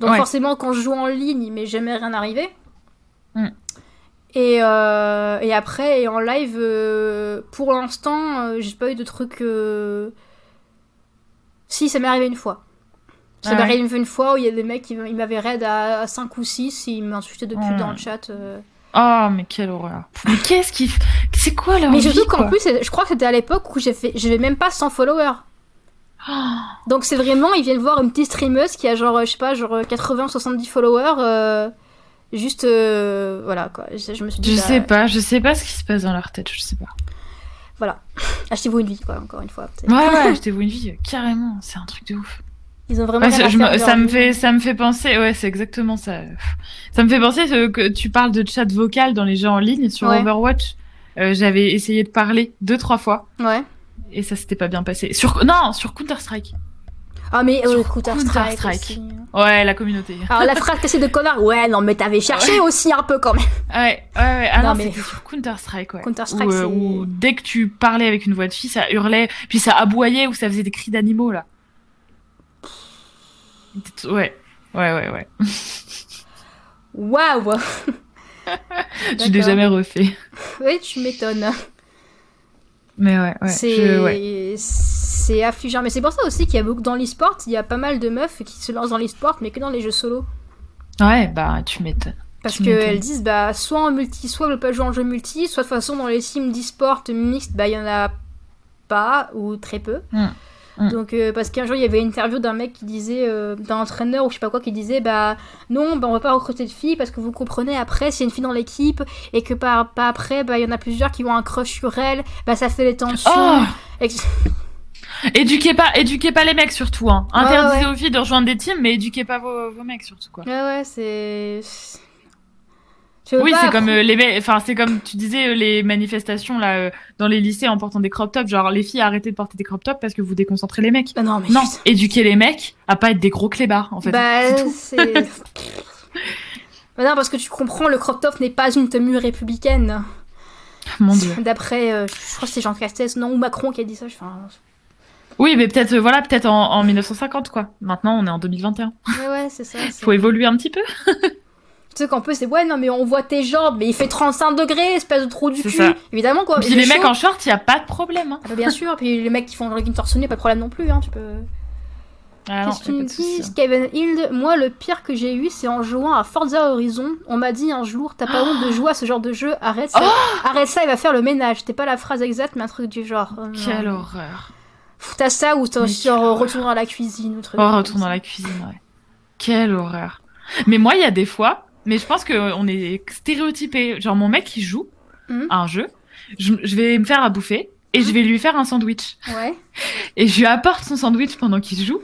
Donc Ouais. forcément quand je joue en ligne, il m'est jamais rien arrivé. Mm. Et, euh, et après et en live, euh, pour l'instant, j'ai pas eu de trucs. Si, ça m'est arrivé une fois. Ça Ah m'est ouais. arrivé une fois où il y a des mecs qui ils m'avaient raid à, 5 ou 6 et ils m'insultaient de pute Oh. dans le chat. euh. Oh mais quelle horreur. Mais qu'est-ce qui. C'est quoi leur Mais surtout qu'en plus, je crois que c'était à l'époque où j'ai fait, j'avais même pas 100 followers. Oh. Donc c'est vraiment, ils viennent voir une petite streameuse qui a genre, je sais pas, genre 80-70 followers. euh, juste, euh, voilà quoi. Je, je me suis dit, Je bah, sais pas, je sais pas ce qui se passe dans leur tête, je sais pas. Voilà. Achetez-vous une vie quoi, encore une fois. Ouais, ouais, achetez-vous une vie, carrément, c'est un truc de ouf. Ils ont vraiment. Ouais, ça, je me- de ça leur me vie. fait, ça me fait penser, ouais, c'est exactement ça. Ça me fait penser euh, que tu parles de chat vocal dans les jeux en ligne sur Ouais. Overwatch. Euh, J'avais essayé de parler deux, trois fois Ouais. et ça s'était pas bien passé. Sur, non, sur Counter-Strike. Ah mais euh, Counter-Strike. Aussi. Ouais, la communauté. Alors la phrase cassée de connard, ouais, non mais t'avais cherché aussi un peu quand même. Ouais, ouais, ouais. Ah Non, non, mais- Counter-Strike, ouais. Counter-Strike, Où, euh, où dès que tu parlais avec une voix de fille, ça hurlait, puis ça aboyait ou ça faisait des cris d'animaux, là. Ouais, ouais, ouais, ouais. Waouh Je l'ai jamais refait. Oui, tu m'étonnes. Mais ouais, ouais. c'est je- ouais. C'est affligeant. Mais c'est pour ça aussi qu'il y a beaucoup dans l'e-sport, il y a pas mal de meufs qui se lancent dans l'e-sport, mais que dans les jeux solo. Ouais, bah, tu m'étonnes. Parce qu'elles disent, bah, soit en multi, soit elles veulent pas jouer en jeu multi, soit de toute façon dans les teams d'e-sport mixtes, bah, il y en a pas, ou très peu. Mm. Mm. Donc, euh, parce qu'un jour, il y avait une interview d'un mec qui disait, euh, d'un entraîneur ou je sais pas quoi, qui disait, bah, non, bah, on va pas recruter de filles parce que vous comprenez, après, s'il y a une fille dans l'équipe et que pas, pas après, bah, il y en a plusieurs qui ont un crush sur elle, bah, ça fait les tensions. Oh Et- Éduquez pas, éduquez pas les mecs surtout, hein. Interdisez ouais. aux filles de rejoindre des teams, mais éduquez pas vos, vos mecs surtout, quoi. Ouais, ouais, c'est. Oui, c'est comme euh, les mecs, enfin, c'est comme tu disais, euh, les manifestations, là, euh, dans les lycées en portant des crop tops. Genre, les filles, arrêtez de porter des crop tops parce que vous déconcentrez les mecs. Ah non, mais Non, éduquez les mecs à pas être des gros clébards, en fait. Bah, c'est. Bah non, parce que tu comprends, le crop top n'est pas une tenue républicaine. Mon dieu. D'après, euh, je crois que c'est Jean Castex, non, ou Macron qui a dit ça. Enfin, Oui, mais peut-être, euh, voilà, peut-être en, en 1950, quoi. Maintenant, on est en 2021. ouais, ouais, c'est ça. Faut évoluer un petit peu. Tu sais qu'en plus, c'est ouais, non, mais on voit tes jambes, mais il fait 35 degrés, espèce de trou du cul. ça. Évidemment, quoi. Puis il les mecs en short, y a pas de problème, hein. Ah bah, bien sûr, puis les mecs qui font le legging torse nu, pas de problème non plus, hein, tu peux. Ah Qu'est-ce que tu me dis. Kevin Hild Moi, le pire que j'ai eu, c'est en jouant à Forza Horizon. On m'a dit un jour, t'as pas honte de jouer à ce genre de jeu, arrête ça. arrête ça, il va faire le ménage. C'était pas la phrase exacte, mais un truc du genre. euh, Quelle horreur. T'as ça ou t'as genre horreur. retour à la cuisine ou truc. Oh, retourne dans la cuisine, ouais. Quelle horreur. Mais moi, il y a des fois, mais je pense qu'on est stéréotypé. Genre, mon mec, il joue Mhm. à un jeu, je, je vais me faire à bouffer et je vais lui faire un sandwich. Ouais. Et je lui apporte son sandwich pendant qu'il joue.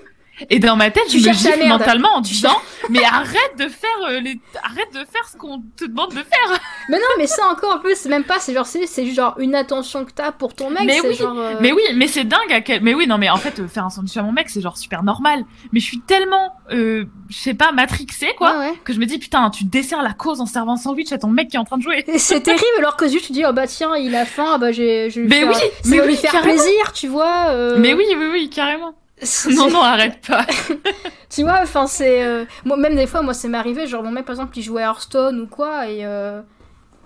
Et dans ma tête, Tu je me gifle mentalement en disant, mais arrête de faire euh, les, arrête de faire ce qu'on te demande de faire. Mais non, mais ça encore un peu, c'est même pas, c'est genre, c'est genre une attention que t'as pour ton mec. Mais oui, genre, euh, Mais oui, mais c'est dingue à quel, mais oui, non, mais en fait, euh, faire un sandwich à mon mec, c'est genre super normal. Mais je suis tellement, euh, je sais pas, matrixée, quoi, ouais, ouais. que je me dis, putain, tu desserres la cause en servant un sandwich à ton mec qui est en train de jouer. C'est terrible alors que juste tu dis oh bah tiens il a faim bah j'ai je vais lui Mais faire- oui, mais oui, lui faire carrément. plaisir tu vois euh, Mais oui, oui, oui, carrément. C'est- Non, non, arrête pas. tu vois enfin c'est euh, moi même des fois moi ça m'est arrivé genre mon mec par exemple il jouait à Hearthstone ou quoi et euh,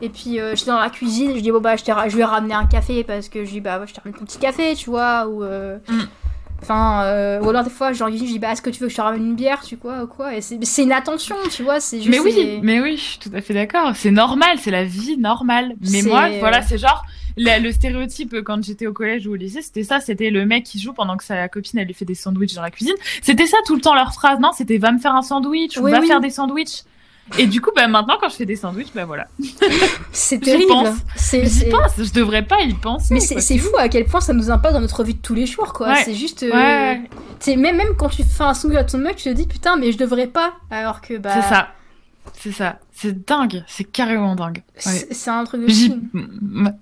Et puis j'étais dans la cuisine, je dis bon bah je, je lui ai ramené un café parce que je dis bah je t'ai ramené ton petit café, tu vois, ou mm. Enfin, euh, ou alors des fois, genre, je dis, bah, est-ce que tu veux que je te ramène une bière, tu vois, ou quoi Et c'est une attention, tu vois, c'est juste. Mais oui, mais oui, je suis tout à fait d'accord. C'est normal, c'est la vie normale. Mais moi, voilà, c'est genre, le, stéréotype quand j'étais au collège ou au lycée, c'était ça, c'était le mec qui joue pendant que sa copine, elle lui fait des sandwichs dans la cuisine. C'était ça tout le temps leur phrase, non C'était va me faire un sandwich ou va faire des sandwichs. Et du coup, bah, maintenant, quand je fais des sandwichs, bah voilà. C'est terrible. J'y pense, je devrais pas y penser. Mais c'est fou à quel point ça nous impacte dans notre vie de tous les jours, quoi. C'est juste. Euh, ouais. Même, même quand tu fais un sandwich à ton mec, tu te dis putain, mais je devrais pas. Alors que, bah. C'est ça. C'est ça. C'est dingue. C'est carrément dingue. C'est un truc de fou.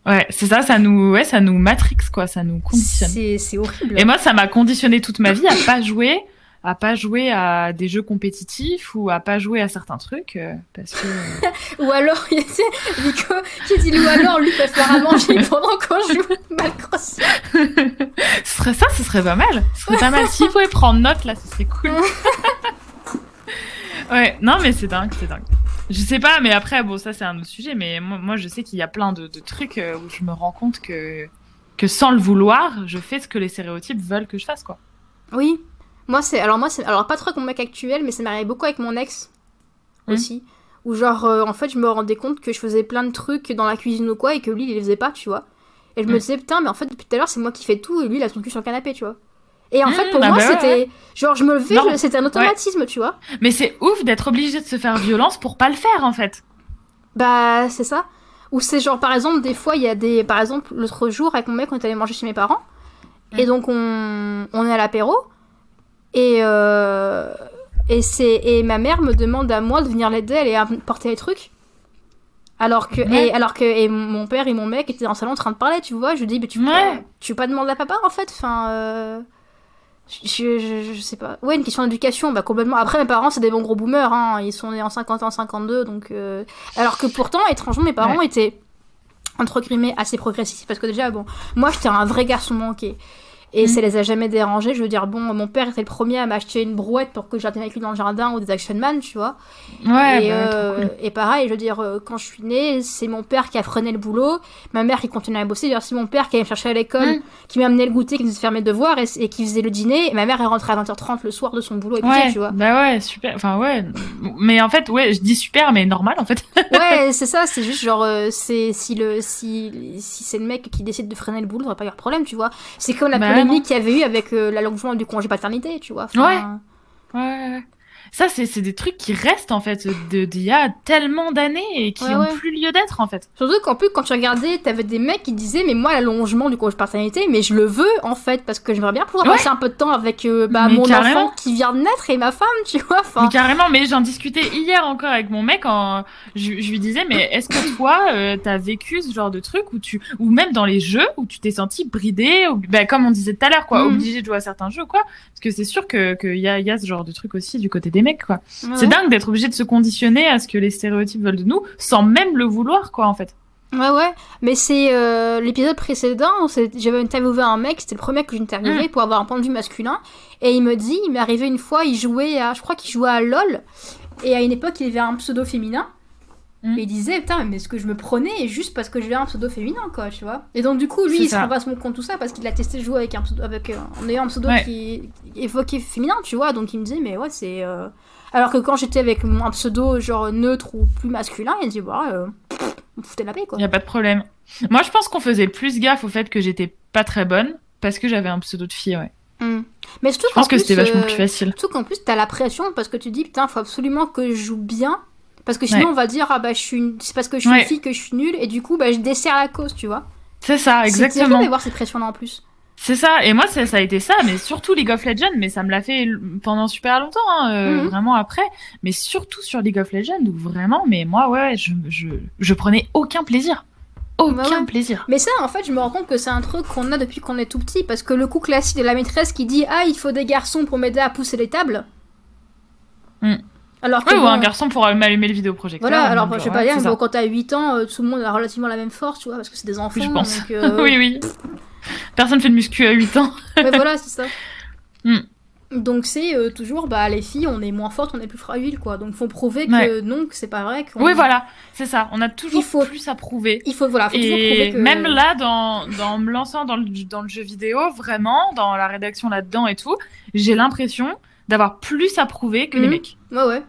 Ouais, c'est ça. Ça nous, ouais, ça nous matrix, quoi. Ça nous conditionne. C'est horrible. Et moi, ça m'a conditionné toute ma vie à pas jouer à pas jouer à des jeux compétitifs ou à pas jouer à certains trucs euh, parce que ou alors il y a Nico qui dit ou alors lui peut faire à manger pendant qu'on joue mal crossé ce serait ça ce serait pas mal. Ce serait pas mal. S'il pouvait prendre note là ce serait cool. Ouais non mais c'est dingue c'est dingue. Je sais pas mais après bon ça c'est un autre sujet mais moi, moi je sais qu'il y a plein de, de trucs euh, où je me rends compte que que sans le vouloir je fais ce que les stéréotypes veulent que je fasse quoi. Oui moi, c'est. Alors, moi, c'est. Alors, pas trop avec mon mec actuel, mais ça m'arrivait beaucoup avec mon ex mmh. aussi. Où, genre, euh, en fait, je me rendais compte que je faisais plein de trucs dans la cuisine ou quoi, et que lui, il les faisait pas, tu vois. Et je me mmh. disais, putain, mais en fait, depuis tout à l'heure, c'est moi qui fais tout, et lui, il a son cul sur le canapé, tu vois. Et en mmh, fait, pour bah moi, bah c'était. Genre, je me levais, c'était un automatisme, tu vois. Mais c'est ouf d'être obligé de se faire violence pour pas le faire, en fait. Bah, c'est ça. Ou c'est genre, par exemple, des fois, il y a des. Par exemple, l'autre jour, avec mon mec, on est allé manger chez mes parents. Et donc, on, on est à l'apéro. Et, euh, et, ma mère me demande à moi de venir l'aider, aller porter les trucs. Alors que, et, alors que et mon père et mon mec étaient dans le salon en train de parler, tu vois. Je dis, mais tu, ouais. tu veux pas demander à papa en fait? Enfin. Euh, je, je, je, sais pas. Ouais, une question d'éducation, bah complètement. Après, mes parents, c'est des bons gros boomers, hein. Ils sont nés en 50 ans, 52, donc. Euh, alors que pourtant, étrangement, mes parents étaient, entre guillemets, assez progressistes. Parce que déjà, bon, moi, j'étais un vrai garçon manqué. Et mm. ça les a jamais dérangés. Je veux dire, bon, mon père était le premier à m'acheter une brouette pour que j'atteigne avec lui dans le jardin ou des Action Man, tu vois. Ouais, et, bah, euh, et pareil, je veux dire, euh, quand je suis née, c'est mon père qui a freiné le boulot, ma mère qui continuait à bosser. D'ailleurs, c'est mon père qui allait me chercher à l'école, mm. qui m'a amené le goûter, qui nous faisait mes devoirs et, qui faisait le dîner. Et ma mère est rentrée à 20h30 le soir de son boulot et ouais, tu vois. Bah ouais, super. Enfin, ouais. Mais en fait, ouais, je dis super, mais normal en fait. ouais, c'est ça, c'est juste genre, euh, c'est si le si, si c'est le mec qui décide de freiner le boulot, il pas y avoir de problème, tu vois. C'est comme la bah polémique qu'il y avait eu avec euh, l'allongement du congé paternité, tu vois. ouais. ouais. Ça, c'est des trucs qui restent en fait d'il y a tellement d'années et qui n'ont plus lieu d'être en fait. Surtout qu'en plus, quand tu regardais, t'avais des mecs qui disaient Mais moi, l'allongement du congé paternité, mais je le veux en fait, parce que j'aimerais bien pouvoir passer un peu de temps avec euh, bah, mon enfant qui vient de naître et ma femme, tu vois. Mais carrément, mais j'en discutais hier encore avec mon mec. En... Je, lui disais Mais est-ce que toi, euh, t'as vécu ce genre de truc où tu. ou même dans les jeux où tu t'es senti bridé, ou... bah, comme on disait tout à l'heure, quoi, mm. obligé de jouer à certains jeux, quoi? Parce que c'est sûr qu'il que y, a, y a ce genre de truc aussi du côté des mecs, quoi. C'est dingue d'être obligé de se conditionner à ce que les stéréotypes veulent de nous, sans même le vouloir, quoi, en fait. Ouais, ouais, mais c'est euh, l'épisode précédent, j'avais interviewé un mec, c'était le premier que j'interviewais mm. pour avoir un point de vue masculin, et il me dit, il m'est arrivé une fois, il jouait à, je crois qu'il jouait à LOL, et à une époque il avait un pseudo féminin, mm. et il disait, putain, mais ce que je me prenais juste parce que j'avais un pseudo féminin, quoi, tu vois. Et donc du coup, lui, il se rend pas compte tout ça parce qu'il a testé jouer avec un pseudo, avec, euh, en ayant un pseudo qui évoquait féminin, tu vois, donc il me dit, mais ouais, c'est... Euh, alors que quand j'étais avec un pseudo genre neutre ou plus masculin, il dit bah euh, on foutait la paix quoi. Y a pas de problème. Moi je pense qu'on faisait plus gaffe au fait que j'étais pas très bonne parce que j'avais un pseudo de fille, ouais. Hmm. Mais je pense que c'était vachement plus euh, facile. Surtout qu'en plus t'as la pression parce que tu dis putain faut absolument que je joue bien parce que sinon on va dire ah bah je suis c'est parce que je suis une fille que je suis nulle et du coup bah je desserre la cause tu vois. C'est ça exactement. C'est d'avoir cette pression là en plus. C'est ça, et moi ça, ça, a été ça, mais surtout League of Legends, mais ça me l'a fait pendant super longtemps, hein, euh, mhm. vraiment après, mais surtout sur League of Legends, où vraiment, mais moi ouais, je, je, je prenais aucun plaisir. Aucun plaisir. Mais ça, en fait, je me rends compte que c'est un truc qu'on a depuis qu'on est tout petit, parce que le coup classique de la maîtresse qui dit Ah, il faut des garçons pour m'aider à pousser les tables. Hmm. Alors que ou un garçon pour m'allumer le vidéoprojecteur. Voilà, alors je sais pas dire, quand t'as 8 ans, euh, tout le monde a relativement la même force, tu vois, parce que c'est des enfants. Oui, je pense. Donc, euh, oui, oui. Personne fait de muscu à 8 ans. ouais, voilà, c'est ça. Hmm. Donc c'est euh, toujours, bah les filles, on est moins fortes, on est plus fragile, quoi. Donc faut prouver que non, que c'est pas vrai. Oui, voilà, c'est ça. On a toujours faut... plus à prouver. Il faut, voilà, faut Et toujours prouver que... même là, dans, dans me lançant dans le, dans le jeu vidéo, vraiment, dans la rédaction là-dedans et tout, j'ai l'impression d'avoir plus à prouver que les mhm. mecs. Ouais, ouais.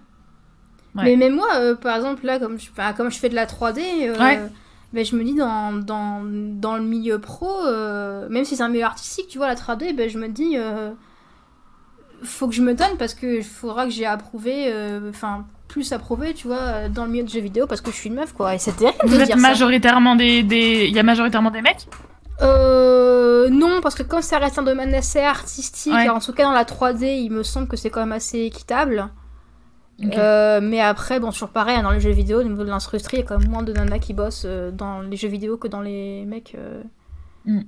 Mais même moi, euh, par exemple, là, comme je, comme je fais de la 3D, euh, ben, je me dis dans, dans, dans le milieu pro, même si c'est un milieu artistique, tu vois, la 3D, ben, je me dis faut que je me donne parce que faudra que j'ai approuvé, euh, enfin plus approuvé, tu vois, dans le milieu de jeux vidéo parce que je suis une meuf, quoi. Et c'est terrible Vous de êtes majoritairement des, des, il y a majoritairement des mecs? Euh, non, parce que comme ça reste un domaine assez artistique, en tout cas dans la 3D, il me semble que c'est quand même assez équitable. Euh, mais après, bon, sur pareil, dans les jeux vidéo, au niveau de l'industrie, il y a quand même moins de nanas qui bossent euh, dans les jeux vidéo que dans les mecs. Mm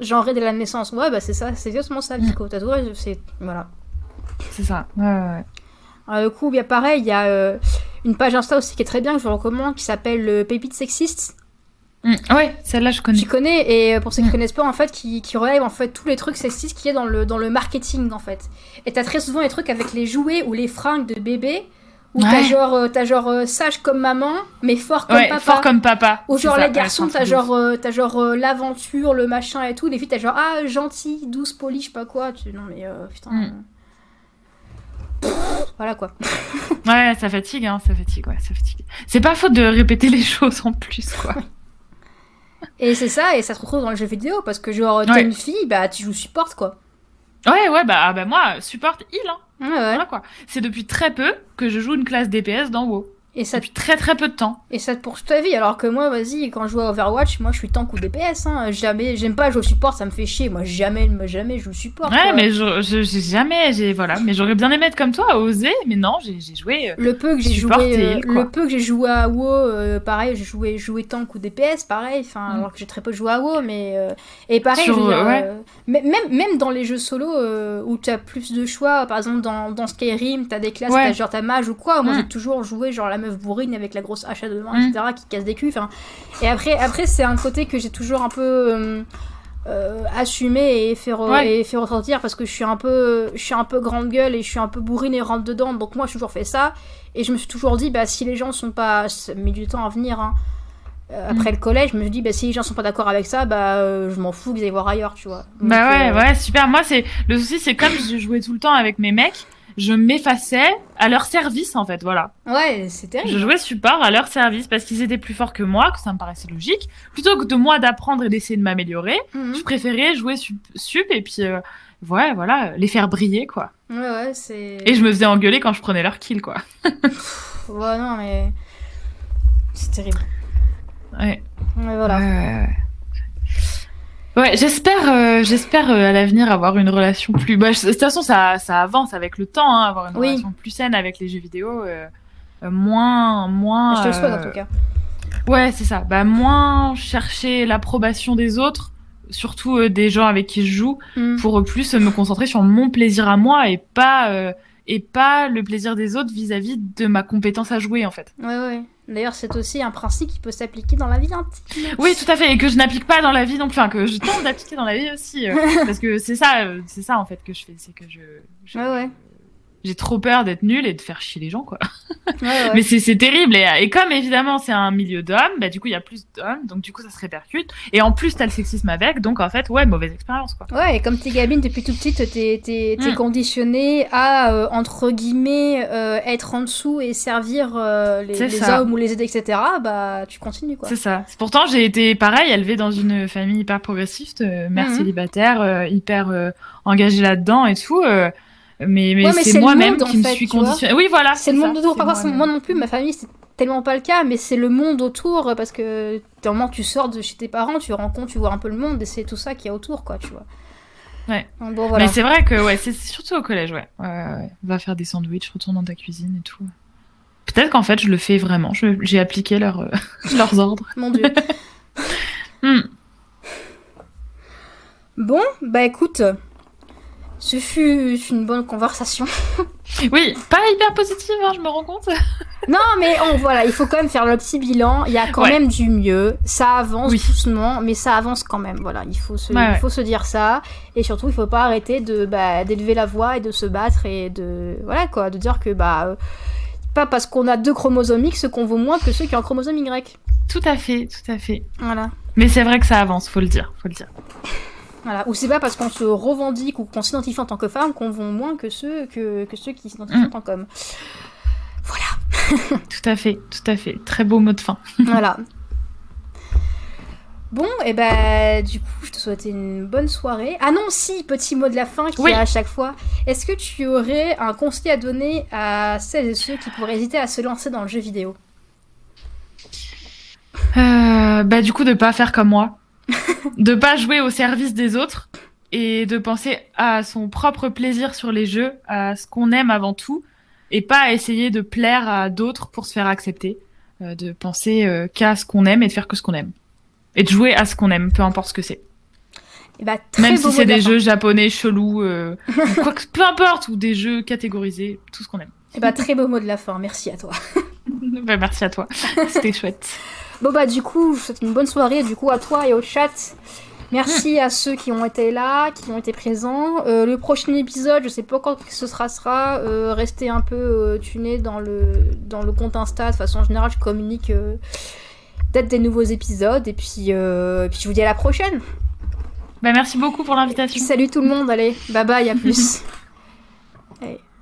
genré de la naissance. Ouais, bah c'est ça, c'est exactement ça, Vico. Tatouage, c'est. Voilà. C'est ça, ouais, ouais. Alors, du coup, bien pareil, il y a euh, une page Insta aussi qui est très bien, que je vous recommande, qui s'appelle euh, Pépite Sexiste. Mm, ouais, celle-là je connais. Tu connais, et euh, pour ceux qui ne mm. connaissent pas, en fait, qui, qui relève en fait tous les trucs sexistes qu'il y a dans le, dans le marketing, en fait. Et t'as très souvent les trucs avec les jouets ou les fringues de bébé ou t'as genre, euh, genre euh, sage comme maman, mais fort comme papa. Fort comme papa. Ou genre les garçons, t'as genre, euh, t'as genre l'aventure, le machin et tout. Les filles, t'as genre ah gentil, douce, poli, je sais pas quoi. Tu... Non mais putain. Mm. voilà quoi. ouais, ça fatigue, hein, ça fatigue, ouais, ça fatigue. C'est pas faute de répéter les choses en plus, quoi. et c'est ça, et ça se retrouve dans le jeu vidéo parce que genre t'es une fille, bah tu joues support quoi. Ouais, ouais, bah, bah moi, support heal, hein. Voilà quoi. C'est depuis très peu que je joue une classe DPS dans WoW. Et ça depuis très très peu de temps. Et ça pour toute ta vie. Alors que moi, vas-y, quand je joue à Overwatch, moi je suis tank ou DPS. Hein. Jamais, j'aime pas jouer au support, ça me fait chier. Moi jamais, jamais je joue support. Ouais, mais je, j'ai jamais, j'ai voilà. Mais j'aurais bien aimé être comme toi, oser. Mais non, j'ai, joué. Euh, le peu que j'ai joué, euh, le peu que j'ai joué à WoW, euh, pareil, j'ai joué, joué tank ou DPS, pareil. Enfin, mm. alors que j'ai très peu joué à WoW, mais et pareil, même même dans les jeux solo où tu as plus de choix, par exemple dans, dans Skyrim, t'as des classes, t'as genre ta mage ou quoi. Moi, mm. j'ai toujours joué genre la meuf bourrine avec la grosse hache à deux mains, etc., qui casse des culs. Et après, après c'est un côté que j'ai toujours un peu euh, euh, assumé et fait, et fait ressortir parce que je suis, un peu, je suis un peu grande gueule et je suis un peu bourrine et rentre dedans. Donc moi, j'ai toujours fait ça. Et je me suis toujours dit, bah, si les gens sont pas. Ça met du temps à venir. Hein. Euh, après mm. le collège, je me suis dit, bah, si les gens sont pas d'accord avec ça, bah, je m'en fous qu'ils aillent voir ailleurs, tu vois. bah ouais, ouais, super. Moi, c'est le souci, c'est comme je jouais tout le temps avec mes mecs je m'effaçais à leur service en fait, voilà. Ouais, c'est terrible. Je jouais support à leur service parce qu'ils étaient plus forts que moi, que ça me paraissait logique. Plutôt que de moi d'apprendre et d'essayer de m'améliorer, mhm. je préférais jouer sup, et puis euh, ouais, voilà, les faire briller quoi. Ouais, ouais, c'est. Et je me faisais engueuler quand je prenais leur kill quoi. ouais, non mais c'est terrible. Ouais. Ouais, voilà. Ouais, ouais, ouais. Ouais, j'espère, euh, j'espère euh, à l'avenir avoir une relation plus. Bah, de toute façon, ça, ça avance avec le temps, hein, avoir une relation plus saine avec les jeux vidéo, euh, moins, moins. Je te le souhaite en tout cas. Ouais, c'est ça. Bah, moins chercher l'approbation des autres, surtout des gens avec qui je joue, mm. pour plus me concentrer sur mon plaisir à moi et pas et pas le plaisir des autres vis-à-vis de ma compétence à jouer en fait. Ouais, ouais. D'ailleurs, c'est aussi un principe qui peut s'appliquer dans la vie intime. Oui, tout à fait, et que je n'applique pas dans la vie plus, enfin que je tente d'appliquer dans la vie aussi, euh, parce que c'est ça, euh, c'est ça en fait que je fais, c'est que je, je, ouais, ouais j'ai trop peur d'être nulle et de faire chier les gens, quoi. Mais c'est terrible. Et, et, comme évidemment c'est un milieu d'hommes, bah du coup il y a plus d'hommes, donc du coup ça se répercute. Et en plus t'as le sexisme avec, donc en fait ouais mauvaise expérience, quoi. Ouais, et comme t'es gamine depuis tout petite, t'es t'es mm. conditionnée à euh, entre guillemets euh, être en dessous et servir euh, les, les hommes ou les aider, etc. Bah tu continues, quoi. C'est ça. Pourtant j'ai été pareil, élevée dans une famille hyper progressiste, mère mm-hmm. célibataire, hyper engagée là-dedans et tout mais, mais, c'est moi-même qui me suis conditionnée. Oui, voilà. C'est le monde autour. Par contre, moi non plus, ma famille, c'est tellement pas le cas, mais c'est le monde autour parce que moment tu sors de chez tes parents, tu rencontres, tu vois un peu le monde et c'est tout ça qu'il y a autour, quoi, tu vois. Ouais. bon, voilà. Mais c'est vrai que ouais, c'est surtout au collège, ouais. Ouais, ouais. Va faire des sandwichs, retourne dans ta cuisine et tout. Peut-être qu'en fait, je le fais vraiment. J'ai appliqué leur, euh, leurs ordres. Mon dieu. hmm. Bon, bah écoute, ce fut une bonne conversation. Oui, pas hyper positive, hein, je me rends compte. non, mais on, voilà, il faut quand même faire le petit bilan. Il y a quand même du mieux. Ça avance doucement, mais ça avance quand même. Voilà, il faut se, il faut se dire ça. Et surtout, il faut pas arrêter de bah, d'élever la voix et de se battre et de voilà quoi, de dire que bah euh, pas parce qu'on a deux chromosomes X qu'on vaut moins que ceux qui ont un chromosome Y. Tout à fait, tout à fait. Voilà. Mais c'est vrai que ça avance, faut le dire, faut le dire. Voilà. Ou c'est pas parce qu'on se revendique ou qu'on s'identifie en tant que femme qu'on vaut moins que ceux, que, que ceux qui s'identifient mm. en tant qu'homme. Voilà. tout à fait, tout à fait. Très beau mot de fin. voilà. Bon, et eh ben du coup, je te souhaite une bonne soirée. Ah non, si, petit mot de la fin qui oui. à chaque fois. Est-ce que tu aurais un conseil à donner à celles et ceux qui pourraient hésiter à se lancer dans le jeu vidéo? Euh, Bah du coup, de pas faire comme moi. De pas jouer au service des autres et de penser à son propre plaisir sur les jeux, à ce qu'on aime avant tout, et pas à essayer de plaire à d'autres pour se faire accepter. Euh, de penser euh, qu'à ce qu'on aime et de faire que ce qu'on aime. Et de jouer à ce qu'on aime, peu importe ce que c'est. Eh bah, Même si c'est des jeux japonais chelous, euh, quoi que, peu importe, ou des jeux catégorisés, tout ce qu'on aime. Et eh bah, très beau mot de la fin, merci à toi. bah, merci à toi, c'était chouette. Bon bah du coup, c'est une bonne soirée du coup à toi et au chat. Merci à ceux qui ont été là, qui ont été présents. Euh, le prochain épisode, je sais pas quand ce sera, sera. Euh, restez un peu euh, tuné dans le, dans le compte Insta. De façon générale, je communique peut-être des nouveaux épisodes. Et puis, puis je vous dis à la prochaine. Bah, merci beaucoup pour l'invitation. Salut tout le monde, allez, bye bye, à plus.